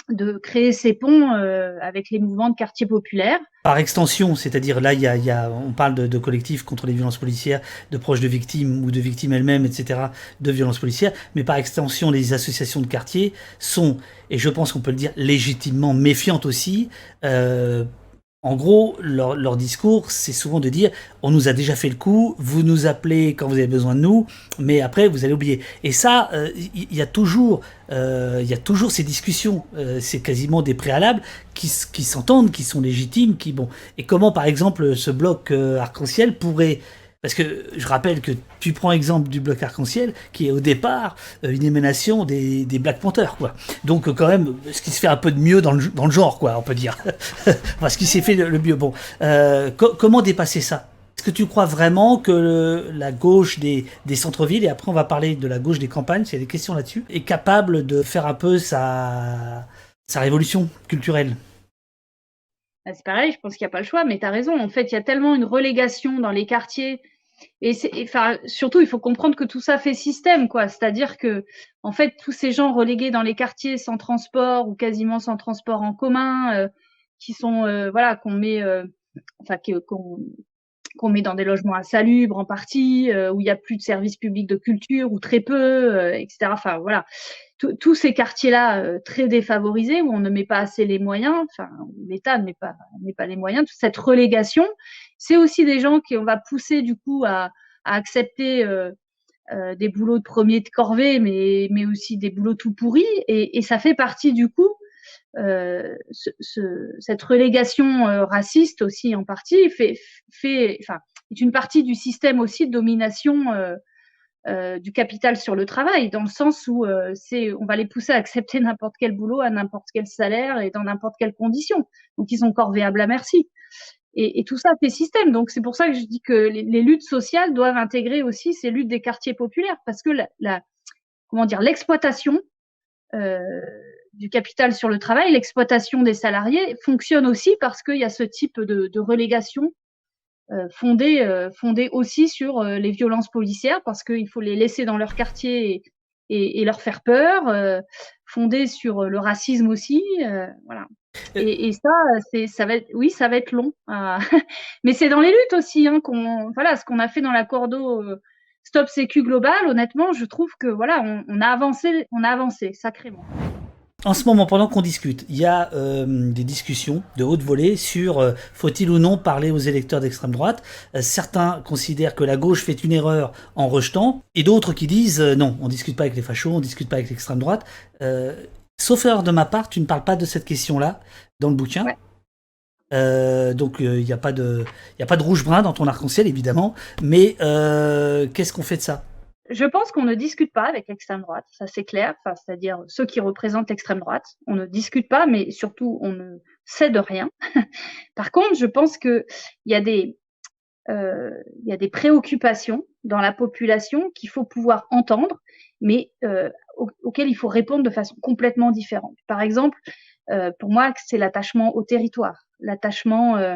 de créer ces ponts euh, avec les mouvements de quartier populaires. Par extension, c'est-à-dire là, y a, y a, on parle de, de, collectifs contre les violences policières, de proches de victimes ou de victimes elles-mêmes, etc., de violences policières, mais par extension, les associations de quartier sont, et je pense qu'on peut le dire, légitimement méfiantes aussi. Euh, en gros, leur, discours, c'est souvent de dire on nous a déjà fait le coup, vous nous appelez quand vous avez besoin de nous, mais après vous allez oublier. Et ça, il euh, y, a toujours, il euh, y a toujours ces discussions. Euh, c'est quasiment des préalables qui, qui s'entendent, qui sont légitimes, qui bon. Et comment, par exemple, ce bloc arc-en-ciel pourrait Parce que je rappelle que tu prends exemple du bloc arc-en-ciel, qui est au départ euh, une émanation des, Black Panthers, quoi. Donc quand même, ce qui se fait un peu de mieux dans le, genre, quoi, on peut dire. enfin, ce qui s'est fait le, mieux. Bon, euh, comment dépasser ça? Est-ce que tu crois vraiment que la gauche des, centres-villes, et après on va parler de la gauche des campagnes, s'il y a des questions là-dessus, est capable de faire un peu sa, révolution culturelle? C'est pareil, je pense qu'il n'y a pas le choix, mais tu as raison. En fait, il y a tellement une relégation dans les quartiers. Et, enfin, surtout, il faut comprendre que tout ça fait système, quoi. C'est-à-dire que, en fait, tous ces gens relégués dans les quartiers sans transport ou quasiment sans transport en commun, euh, qui sont, euh, voilà, qu'on met, euh, enfin, qu'on qu'on met dans des logements insalubres en partie, où il n'y a plus de services publics de culture ou très peu, etc. Enfin, voilà tous ces quartiers-là euh, très défavorisés où on ne met pas assez les moyens, enfin l'État ne met pas, met pas les moyens, toute cette relégation, c'est aussi des gens qui on va pousser du coup à, accepter euh, euh, des boulots de premier de corvée, mais, mais aussi des boulots tout pourris, et, et ça fait partie du coup ce, ce, cette relégation raciste aussi en partie fait, fait, enfin, est une partie du système aussi de domination euh, du capital sur le travail, dans le sens où euh, c'est, on va les pousser à accepter n'importe quel boulot à n'importe quel salaire et dans n'importe quelle condition. Donc ils sont corvéables à merci. Et, et, tout ça fait système. Donc c'est pour ça que je dis que les, les, luttes sociales doivent intégrer aussi ces luttes des quartiers populaires, parce que la, la comment dire, l'exploitation euh, du capital sur le travail, l'exploitation des salariés fonctionne aussi parce qu'il y a ce type de, de relégation fondée, euh, fondée aussi sur euh, les violences policières parce qu'il faut les laisser dans leur quartier et, et, leur faire peur, fondée sur le racisme aussi, voilà. Et, et, ça, c'est, ça va être, oui, ça va être long. Mais c'est dans les luttes aussi, hein, qu'on, voilà, ce qu'on a fait dans la Cordo Stop Sécu Global. Honnêtement, je trouve que voilà, on, on a avancé, on a avancé sacrément en ce moment, pendant qu'on discute, il y a euh, des discussions de haute volée sur euh, faut-il ou non parler aux électeurs d'extrême droite. Euh, certains considèrent que la gauche fait une erreur en rejetant, et d'autres qui disent non, on discute pas avec les fachos, on discute pas avec l'extrême droite. sauf erreur de ma part, tu ne parles pas de cette question-là dans le bouquin. donc il n'y a pas de, il a pas de rouge brun dans ton arc-en-ciel évidemment, mais qu'est-ce qu'on fait de ça? Je pense qu'on ne discute pas avec l'extrême droite, ça c'est clair, enfin, c'est-à-dire ceux qui représentent l'extrême droite. On ne discute pas, mais surtout on ne sait de rien. Par contre, je pense qu'il y a des euh, y a des préoccupations dans la population qu'il faut pouvoir entendre, mais euh, auxquelles il faut répondre de façon complètement différente. Par exemple, euh, pour moi, c'est l'attachement au territoire, l'attachement euh,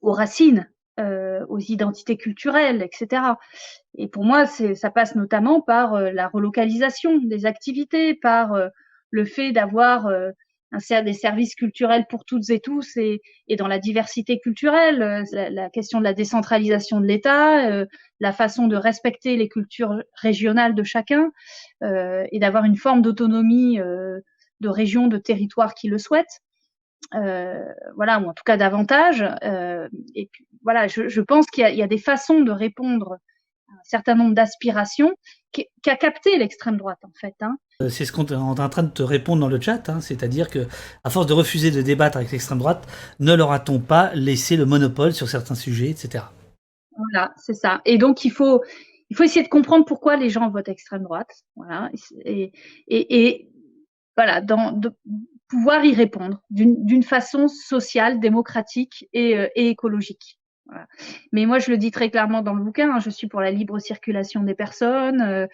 aux racines, euh, aux identités culturelles, etc. Et pour moi, ça passe notamment par euh, la relocalisation des activités, par euh, le fait d'avoir un, des services culturels pour toutes et tous et, et dans la diversité culturelle, la, la, question de la décentralisation de l'État, la façon de respecter les cultures régionales de chacun et d'avoir une forme d'autonomie de région, de territoire qui le souhaitent. Euh, voilà, ou en tout cas davantage. Euh, et puis, voilà, je, je pense qu'il y, y, a des façons de répondre à un certain nombre d'aspirations qu'a capté l'extrême droite en fait. Hein. Euh, c'est ce qu'on est en train de te répondre dans le chat, hein, c'est-à-dire que à force de refuser de débattre avec l'extrême droite, ne leur a-t-on pas laissé le monopole sur certains sujets, etc. Voilà, c'est ça. Et donc il faut il faut essayer de comprendre pourquoi les gens votent extrême droite, voilà, et, et, et voilà, dans, de, pouvoir y répondre d'une façon sociale, démocratique et, euh, et écologique. Mais moi, je le dis très clairement dans le bouquin, hein, je suis pour la libre circulation des personnes, euh,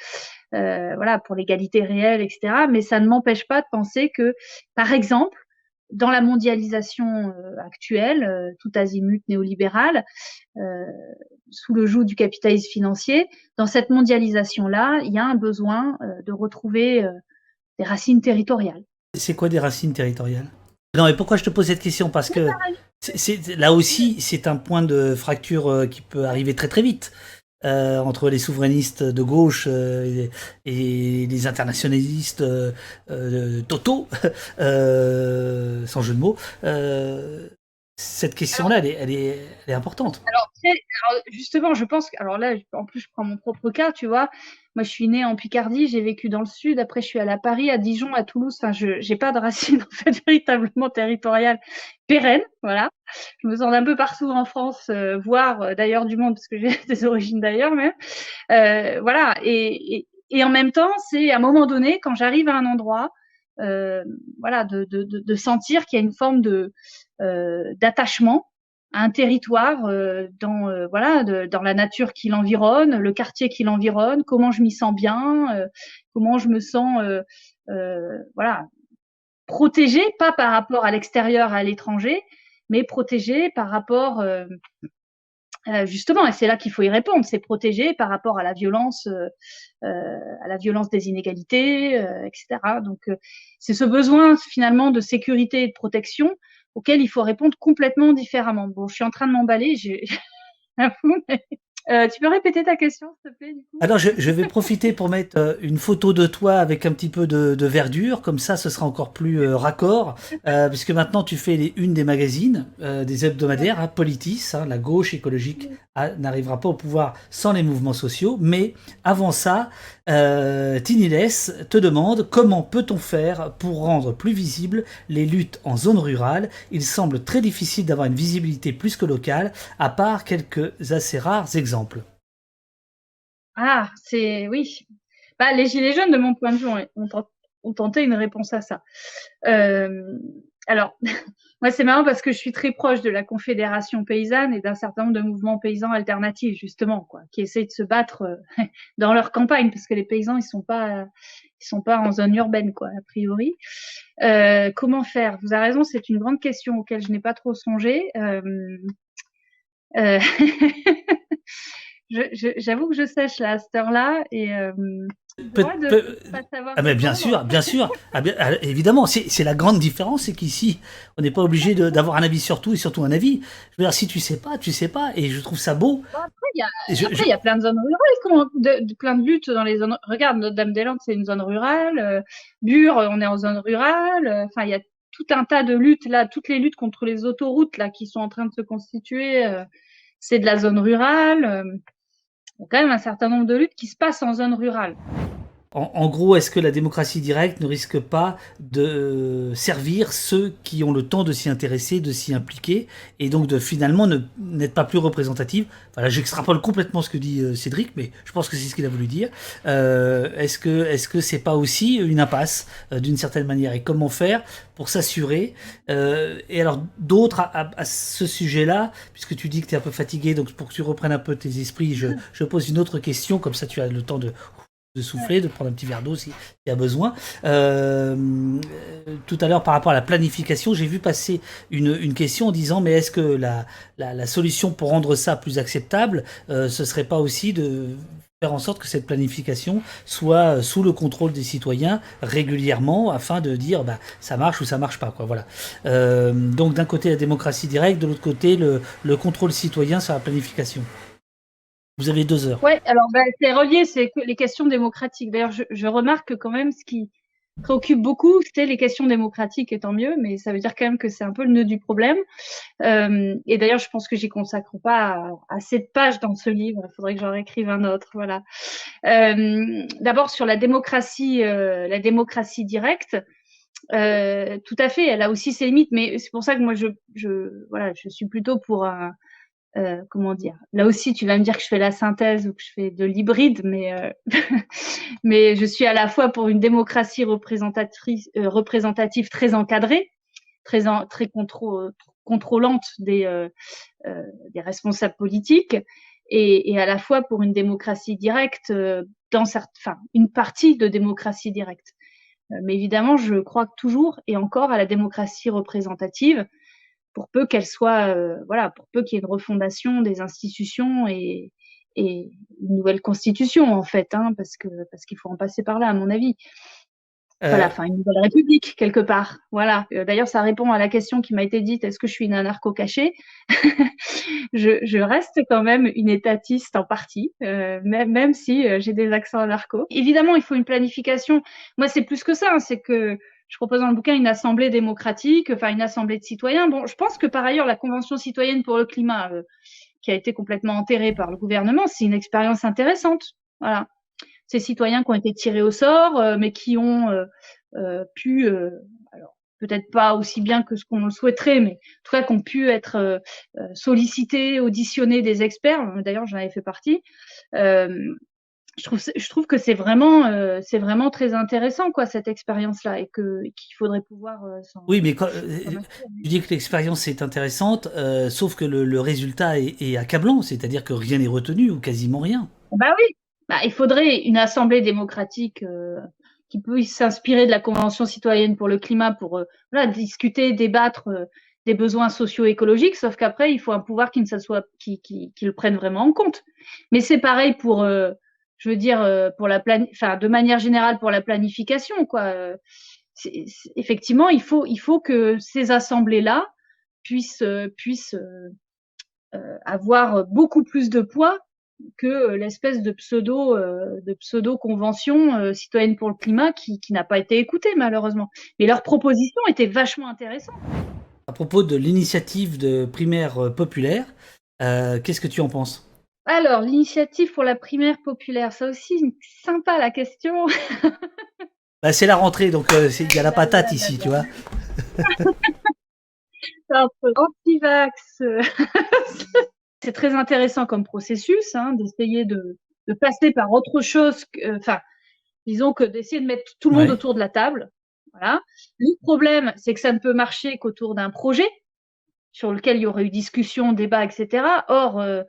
euh, voilà, pour l'égalité réelle, etc. Mais ça ne m'empêche pas de penser que, par exemple, dans la mondialisation euh, actuelle, tout azimut néolibérale, sous le joug du capitalisme financier, dans cette mondialisation-là, il y a un besoin de retrouver des racines territoriales. C'est quoi des racines territoriales? Non, mais pourquoi je te pose cette question? Parce que là aussi, c'est un point de fracture euh, qui peut arriver très très vite. Euh, entre les souverainistes de gauche euh, et, les internationalistes euh, totaux, sans jeu de mots. cette question-là, elle, est, importante. Alors, justement, je pense que, alors là, en plus, je prends mon propre cas, tu vois. Moi, je suis née en Picardie, j'ai vécu dans le sud. Après, je suis allée à Paris, à Dijon, à Toulouse. Enfin, je n'ai pas de racines en fait véritablement territoriales pérennes. Voilà. Je me sens d'un peu partout en France, euh, voire euh, d'ailleurs du monde, parce que j'ai des origines d'ailleurs même. Euh, voilà. Et, et, et, en même temps, c'est à un moment donné, quand j'arrive à un endroit, euh, voilà, de, de, de, de sentir qu'il y a une forme de euh, d'attachement un territoire euh, dans euh, voilà de, dans la nature qui l'environne, le quartier qui l'environne, comment je m'y sens bien, euh, comment je me sens voilà protégé, pas par rapport à l'extérieur, à l'étranger, mais protégé par rapport justement, et c'est là qu'il faut y répondre, c'est protégé par rapport à la violence, euh, à la violence des inégalités, euh, etc. Donc, c'est ce besoin finalement de sécurité et de protection auxquels il faut répondre complètement différemment. Bon, je suis en train de m'emballer, j'ai euh, tu peux répéter ta question, s'il te plaît du coup? Alors, je, je, vais profiter pour mettre euh, une photo de toi avec un petit peu de, de verdure, comme ça, ce sera encore plus euh, raccord, euh, puisque maintenant tu fais les unes des magazines, des hebdomadaires, hein, Politis, hein, la gauche écologique n'arrivera pas au pouvoir sans les mouvements sociaux, mais avant ça, Tiniles te demande comment peut-on faire pour rendre plus visibles les luttes en zone rurale. Il semble très difficile d'avoir une visibilité plus que locale, à part quelques assez rares exemples. Ah, c'est oui. Bah, les Gilets jaunes, de mon point de vue, ont, tenté une réponse à ça. Euh, alors, moi, c'est marrant parce que je suis très proche de la Confédération paysanne et d'un certain nombre de mouvements paysans alternatifs, justement, quoi, qui essaient de se battre euh, dans leur campagne, parce que les paysans, ils sont pas, ils sont pas en zone urbaine, a priori. Euh, comment faire? Vous avez raison, c'est une grande question auquel je n'ai pas trop songé. Euh J'avoue que je sèche là, à cette heure-là, et euh, Peut, peut, ah mais bien sûr, bien sûr, ah bien, ah, évidemment, c'est la grande différence, c'est qu'ici, on n'est pas obligé d'avoir un avis sur tout et surtout un avis. Je veux dire, si tu sais pas, tu sais pas, et je trouve ça beau. Après, il y, a, y a plein de zones rurales, de, de, plein de luttes dans les zones. Regarde, Notre-Dame-des-Landes, c'est une zone rurale. Euh, Bure, on est en zone rurale. Euh, enfin, il y a tout un tas de luttes là, toutes les luttes contre les autoroutes là qui sont en train de se constituer, euh, c'est de la zone rurale. Euh, il a quand même un certain nombre de luttes qui se passent en zone rurale. En, gros, est-ce que la démocratie directe ne risque pas de servir ceux qui ont le temps de s'y intéresser, de s'y impliquer, et donc de finalement n'être pas plus représentative? Voilà, j'extrapole complètement ce que dit euh, Cédric, mais je pense que c'est ce qu'il a voulu dire. Euh, est-ce que est-ce que c'est pas aussi une impasse euh, d'une certaine manière? Et comment faire pour s'assurer euh, Et alors d'autres à, à, ce sujet-là, puisque tu dis que tu es un peu fatigué, donc pour que tu reprennes un peu tes esprits, je, je pose une autre question, comme ça tu as le temps de de souffler, de prendre un petit verre d'eau s'il y a besoin. Euh, tout à l'heure, par rapport à la planification, j'ai vu passer une, question en disant mais est-ce que la, solution pour rendre ça plus acceptable, euh, ce serait pas aussi de faire en sorte que cette planification soit sous le contrôle des citoyens régulièrement afin de dire bah, ça marche ou ça marche pas quoi. Voilà. Euh, donc d'un côté la démocratie directe de l'autre côté le contrôle citoyen sur la planification vous avez deux heures. Oui, alors ben, c'est relié, c'est les questions démocratiques. D'ailleurs, je, remarque que quand même ce qui préoccupe beaucoup, c'est les questions démocratiques, et tant mieux, mais ça veut dire quand même que c'est un peu le nœud du problème. Euh, et d'ailleurs, je pense que j'y consacre pas assez de pages dans ce livre. Il faudrait que j'en écrive un autre. Voilà. Euh, D'abord sur la démocratie, euh, la démocratie directe. Tout à fait, elle a aussi ses limites, mais c'est pour ça que moi je, je, voilà, je suis plutôt pour un, euh, comment dire Là aussi, tu vas me dire que je fais la synthèse ou que je fais de l'hybride, mais euh, mais je suis à la fois pour une démocratie représentatrice, euh, représentative très encadrée, très en, très contrôlante des euh, euh, des responsables politiques, et, et, à la fois pour une démocratie directe dans certains, enfin une partie de démocratie directe. mais évidemment, je crois toujours et encore à la démocratie représentative pour peu qu'elle soit, euh, voilà, pour peu qu'il y ait une refondation des institutions et, et une nouvelle constitution en fait, hein, parce que parce qu'il faut en passer par là, à mon avis. Euh... Voilà, enfin une nouvelle république quelque part. Voilà. Euh, D'ailleurs, ça répond à la question qui m'a été dite est-ce que je suis une anarcho cachée? Je, je, reste quand même une étatiste en partie, euh, même, même si j'ai des accents anarcho. Évidemment, il faut une planification. Moi, c'est plus que ça. Hein, c'est que je propose dans le bouquin une assemblée démocratique, enfin une assemblée de citoyens. Bon, je pense que par ailleurs, la Convention citoyenne pour le climat, euh, qui a été complètement enterrée par le gouvernement, c'est une expérience intéressante. Voilà. Ces citoyens qui ont été tirés au sort, euh, mais qui ont euh, pu, alors peut-être pas aussi bien que ce qu'on souhaiterait, mais en tout cas qui ont pu être sollicités, auditionnés des experts. D'ailleurs, j'en avais fait partie je trouve, je trouve que c'est vraiment, euh, c'est vraiment très intéressant quoi cette expérience-là et que qu'il faudrait pouvoir. Euh, oui, mais quand, euh, tu dis que l'expérience est intéressante, sauf que le, le résultat est, est accablant, c'est-à-dire que rien n'est retenu ou quasiment rien. Bah oui, bah, il faudrait une assemblée démocratique qui puisse s'inspirer de la Convention citoyenne pour le climat pour voilà, discuter, débattre des besoins socio-écologiques, sauf qu'après il faut un pouvoir qui ne soit qui, qui, qui le prenne vraiment en compte. Mais c'est pareil pour je veux dire, euh, pour la plan... enfin, de manière générale pour la planification, quoi. Euh, effectivement, il faut, il faut que ces assemblées-là puissent, euh, puissent avoir beaucoup plus de poids que l'espèce de pseudo, de pseudo convention citoyenne pour le climat qui, qui n'a pas été écoutée malheureusement. Mais leurs propositions étaient vachement intéressantes. À propos de l'initiative de primaire populaire, qu'est-ce que tu en penses? Alors, l'initiative pour la primaire populaire, ça aussi, sympa la question. bah, c'est la rentrée, donc euh, il y a la patate ici, tu vois. anti-vax. c'est très intéressant comme processus, hein, d'essayer de, de, passer par autre chose. Euh, enfin, disons que d'essayer de mettre tout le monde autour de la table. Voilà. Le problème, c'est que ça ne peut marcher qu'autour d'un projet sur lequel il y aurait eu discussion, débat, etc. Or, euh,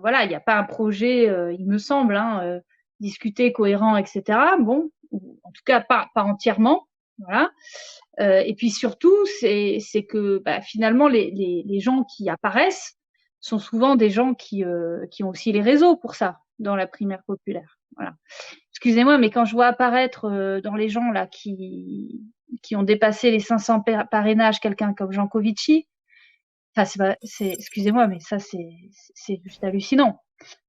voilà, il n'y a pas un projet, euh, il me semble, hein, euh, discuté, cohérent, etc. Bon, en tout cas pas, pas entièrement. Voilà. et puis surtout, c'est que bah, finalement, les, les, les, gens qui apparaissent sont souvent des gens qui, qui ont aussi les réseaux pour ça dans la primaire populaire. Voilà. Excusez-moi, mais quand je vois apparaître dans les gens là qui, qui ont dépassé les 500 parrainages quelqu'un comme Jean C'est excusez-moi, mais ça, c'est juste hallucinant.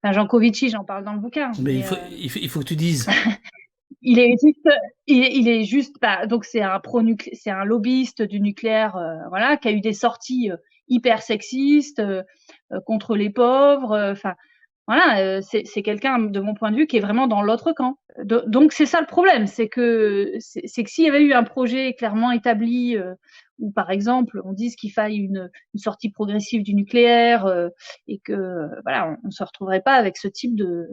Enfin, Jankovici, j'en parle dans le bouquin. Mais, il, faut, euh, il, faut, que tu dises. il est juste, il, est juste, pas. donc c'est un pro c'est un lobbyiste du nucléaire, euh, voilà, qui a eu des sorties euh, hyper sexistes contre les pauvres. Enfin, voilà, euh, c'est quelqu'un, de mon point de vue, qui est vraiment dans l'autre camp. donc c'est ça le problème, c'est que c'est que s'il y avait eu un projet clairement établi, euh, où par exemple on dise qu'il faille une, une, sortie progressive du nucléaire euh, et que voilà, on, ne se retrouverait pas avec ce type de,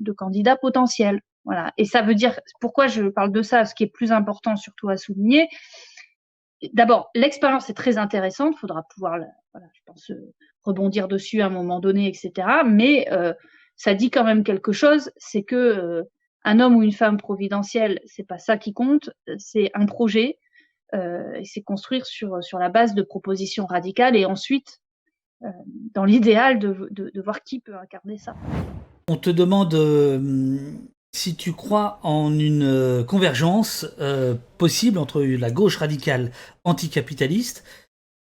de candidat potentiel. Voilà. Et ça veut dire pourquoi je parle de ça, ce qui est plus important surtout à souligner. D'abord, l'expérience est très intéressante, il faudra pouvoir, voilà, je pense, rebondir dessus à un moment donné, etc. Mais euh, ça dit quand même quelque chose, c'est que euh, un homme ou une femme providentielle, c'est pas ça qui compte, c'est un projet, euh, et c'est construire sur sur la base de propositions radicales et ensuite, euh, dans l'idéal, de, de, de, voir qui peut incarner ça. On te demande si tu crois en une convergence possible entre la gauche radicale anticapitaliste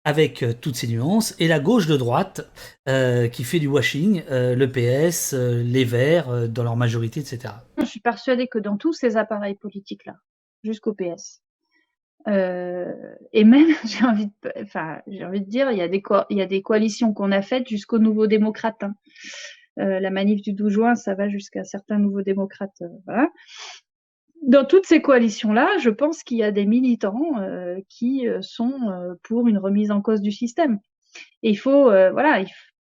avec euh, toutes ces nuances, et la gauche de droite euh, qui fait du washing, euh, le PS, les Verts dans leur majorité, etc. Je suis persuadée que dans tous ces appareils politiques-là, jusqu'au PS, et même j'ai envie, de, dire, il y a des coalitions qu'on a faites jusqu'aux Nouveaux Démocrates. Hein. la manif du 12 juin, ça va jusqu'à certains Nouveaux Démocrates, voilà dans toutes ces coalitions-là, je pense qu'il y a des militants euh, qui euh, sont euh, pour une remise en cause du système. Et il faut, voilà,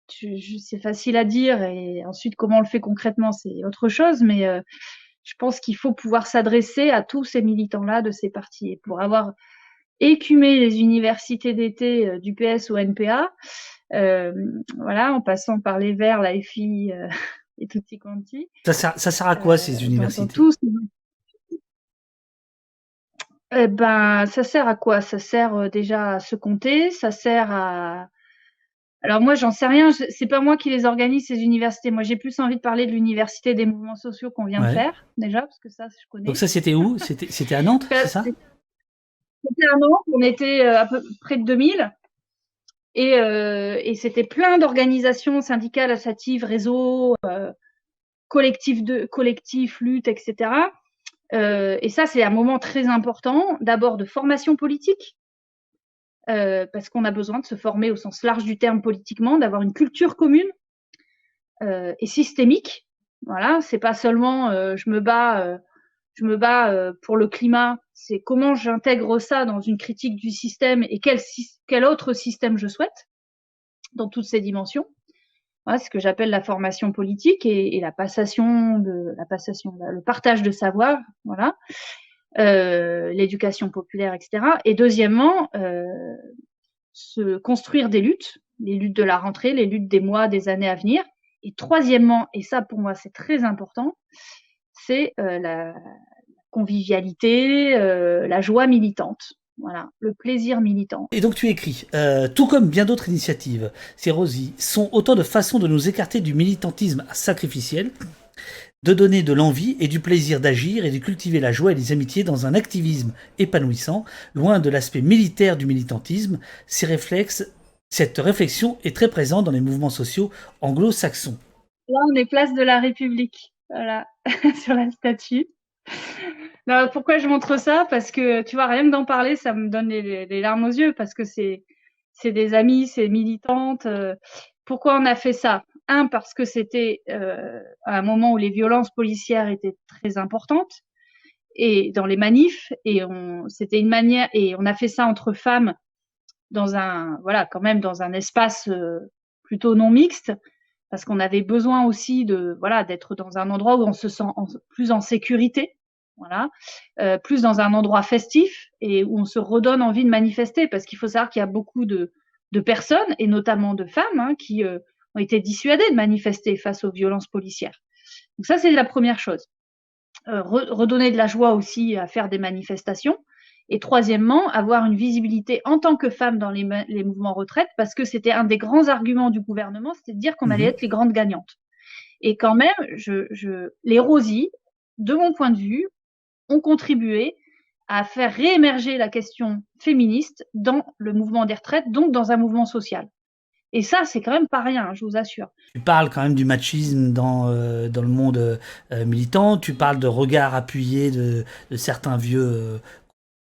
c'est facile à dire et ensuite comment on le fait concrètement, c'est autre chose, mais je pense qu'il faut pouvoir s'adresser à tous ces militants-là de ces partis. Et pour avoir écumé les universités d'été du PS ou NPA, voilà, en passant par les Verts, la FI et tutti quanti. Ça sert, ça sert à quoi ces universités eh ben, ça sert à quoi? Ça sert euh, déjà à se compter, ça sert à. Alors moi, j'en sais rien. C'est pas moi qui les organise ces universités. Moi, j'ai plus envie de parler de l'université des mouvements sociaux qu'on vient de faire déjà, parce que ça, je connais. Donc ça, c'était où? C'était c'était à Nantes, c'est ça? C'était à Nantes. On était euh, à peu près de 2000. Et, euh, et c'était plein d'organisations syndicales, associatives, réseaux, euh, collectifs de collectifs, luttes, etc. et ça, c'est un moment très important, d'abord de formation politique, parce qu'on a besoin de se former au sens large du terme politiquement, d'avoir une culture commune et systémique. Voilà, c'est pas seulement je me bats je me bats euh, pour le climat, c'est comment j'intègre ça dans une critique du système et quel, autre système je souhaite dans toutes ces dimensions. Voilà, ce que j'appelle la formation politique et, la passation la passation, le partage de savoir, voilà, euh, l'éducation populaire, etc. Et deuxièmement, euh, se construire des luttes, les luttes de la rentrée, les luttes des mois, des années à venir. Et troisièmement, et ça pour moi c'est très important, c'est euh, la convivialité, la joie militante. Voilà, le plaisir militant. Et donc tu écris, tout comme bien d'autres initiatives, ces Rosie, sont autant de façons de nous écarter du militantisme sacrificiel, de donner de l'envie et du plaisir d'agir et de cultiver la joie et les amitiés dans un activisme épanouissant, loin de l'aspect militaire du militantisme. Cette réflexion est très présente dans les mouvements sociaux anglo-saxons. Là, on est place de la République voilà, sur la statue. pourquoi je montre ça? Parce que tu vois, rien que d'en parler, ça me donne les, larmes aux yeux parce que c'est des amis, c'est militantes. Euh. pourquoi on a fait ça? Un parce que c'était euh, un moment où les violences policières étaient très importantes et dans les manifs et on c'était une manière et on a fait ça entre femmes dans un voilà quand même dans un espace euh, plutôt non mixte parce qu'on avait besoin aussi de voilà d'être dans un endroit où on se sent plus en sécurité, voilà, euh, plus dans un endroit festif et où on se redonne envie de manifester, parce qu'il faut savoir qu'il y a beaucoup de, de personnes et notamment de femmes hein, qui ont été dissuadées de manifester face aux violences policières. Donc ça c'est la première chose. Euh, redonner de la joie aussi à faire des manifestations. Et troisièmement, avoir une visibilité en tant que femme dans les, mouvements retraite, parce que c'était un des grands arguments du gouvernement, c'était de dire qu'on allait mhm. être les grandes gagnantes. Et quand même, je, je, les Rosies, de mon point de vue, ont contribué à faire réémerger la question féministe dans le mouvement des retraites, donc dans un mouvement social. Et ça, c'est quand même pas rien, hein, je vous assure. Tu parles quand même du machisme dans, euh, dans le monde euh, militant, tu parles de regards appuyés de, de certains vieux euh,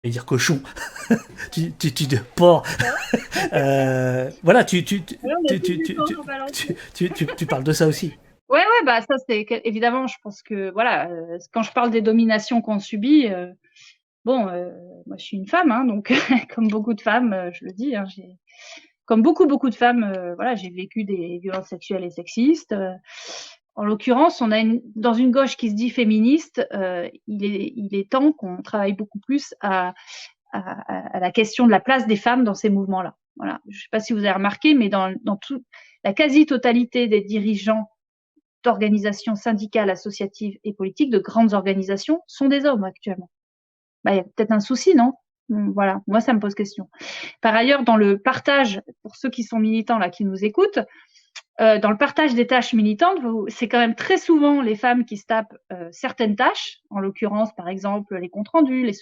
vais dire cochon, tu, tu, tu, de porc. euh, voilà, tu, parles de ça aussi. Ouais, ouais, bah ça c'est évidemment, je pense que voilà, quand je parle des dominations qu'on subit, bon, moi je suis une femme, hein, donc comme beaucoup de femmes, je le dis, hein, j'ai, comme beaucoup beaucoup de femmes, voilà, j'ai vécu des violences sexuelles et sexistes en l'occurrence, on a une, dans une gauche qui se dit féministe, euh, il, est, il est temps qu'on travaille beaucoup plus à, à, à, la question de la place des femmes dans ces mouvements-là. Voilà. Je ne sais pas si vous avez remarqué, mais dans, dans tout, la quasi-totalité des dirigeants d'organisations syndicales, associatives et politiques, de grandes organisations, sont des hommes actuellement. Bah, il y a peut-être un souci, non? Voilà, moi ça me pose question. Par ailleurs, dans le partage, pour ceux qui sont militants là, qui nous écoutent, euh, dans le partage des tâches militantes, c'est quand même très souvent les femmes qui se tapent euh, certaines tâches, en l'occurrence par exemple les comptes rendus, les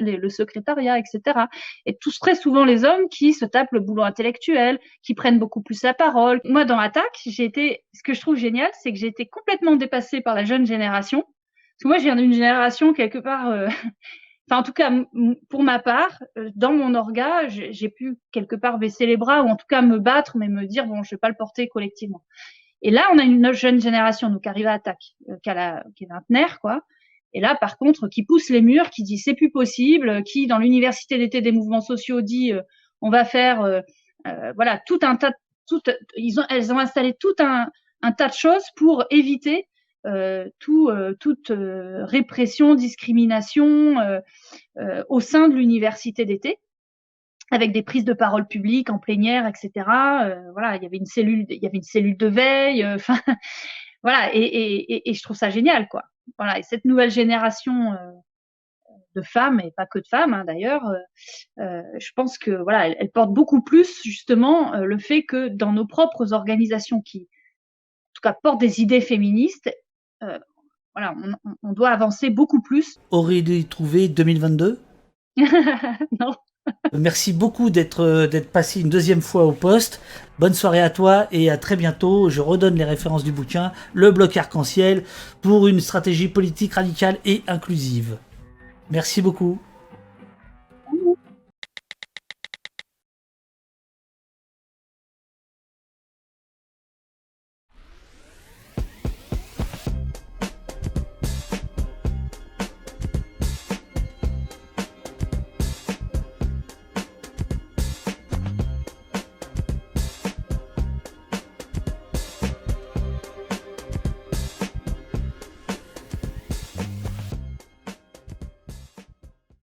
le secrétariat, etc. Et tous très souvent les hommes qui se tapent le boulot intellectuel, qui prennent beaucoup plus la parole. Moi dans Attaque, j'ai été, ce que je trouve génial, c'est que j'ai été complètement dépassée par la jeune génération. Parce que moi, je viens d'une génération quelque part euh, Enfin, en tout cas, pour ma part, euh, dans mon orga, j'ai pu quelque part baisser les bras ou en tout cas me battre, mais me dire bon, je vais pas le porter collectivement. Et là, on a une jeune génération, donc qui arrive à attaque, euh, qui a la, qui est vingtenaire, quoi. Et là, par contre, qui pousse les murs, qui dit c'est plus possible, qui dans l'université d'été des mouvements sociaux dit euh, on va faire, euh, voilà, tout un tas, tout, ils ont, elles ont installé tout un, tas de choses pour éviter euh, tout, euh, toute euh, répression, discrimination au sein de l'université d'été avec des prises de parole publiques en plénière, etc. voilà, il y avait une cellule, il y avait une cellule de veille. Enfin, voilà, et, et, et, je trouve ça génial, quoi. Voilà, et cette nouvelle génération de femmes et pas que de femmes hein, d'ailleurs, euh, je pense que voilà, elle, elle, porte beaucoup plus justement le fait que dans nos propres organisations qui, en tout cas, portent des idées féministes, euh, voilà, on, doit avancer beaucoup plus. Aurait-il trouvé 2022 Non. Merci beaucoup d'être d'être passé une deuxième fois au poste. Bonne soirée à toi et à très bientôt. Je redonne les références du bouquin Le bloc arc-en-ciel pour une stratégie politique radicale et inclusive. Merci beaucoup.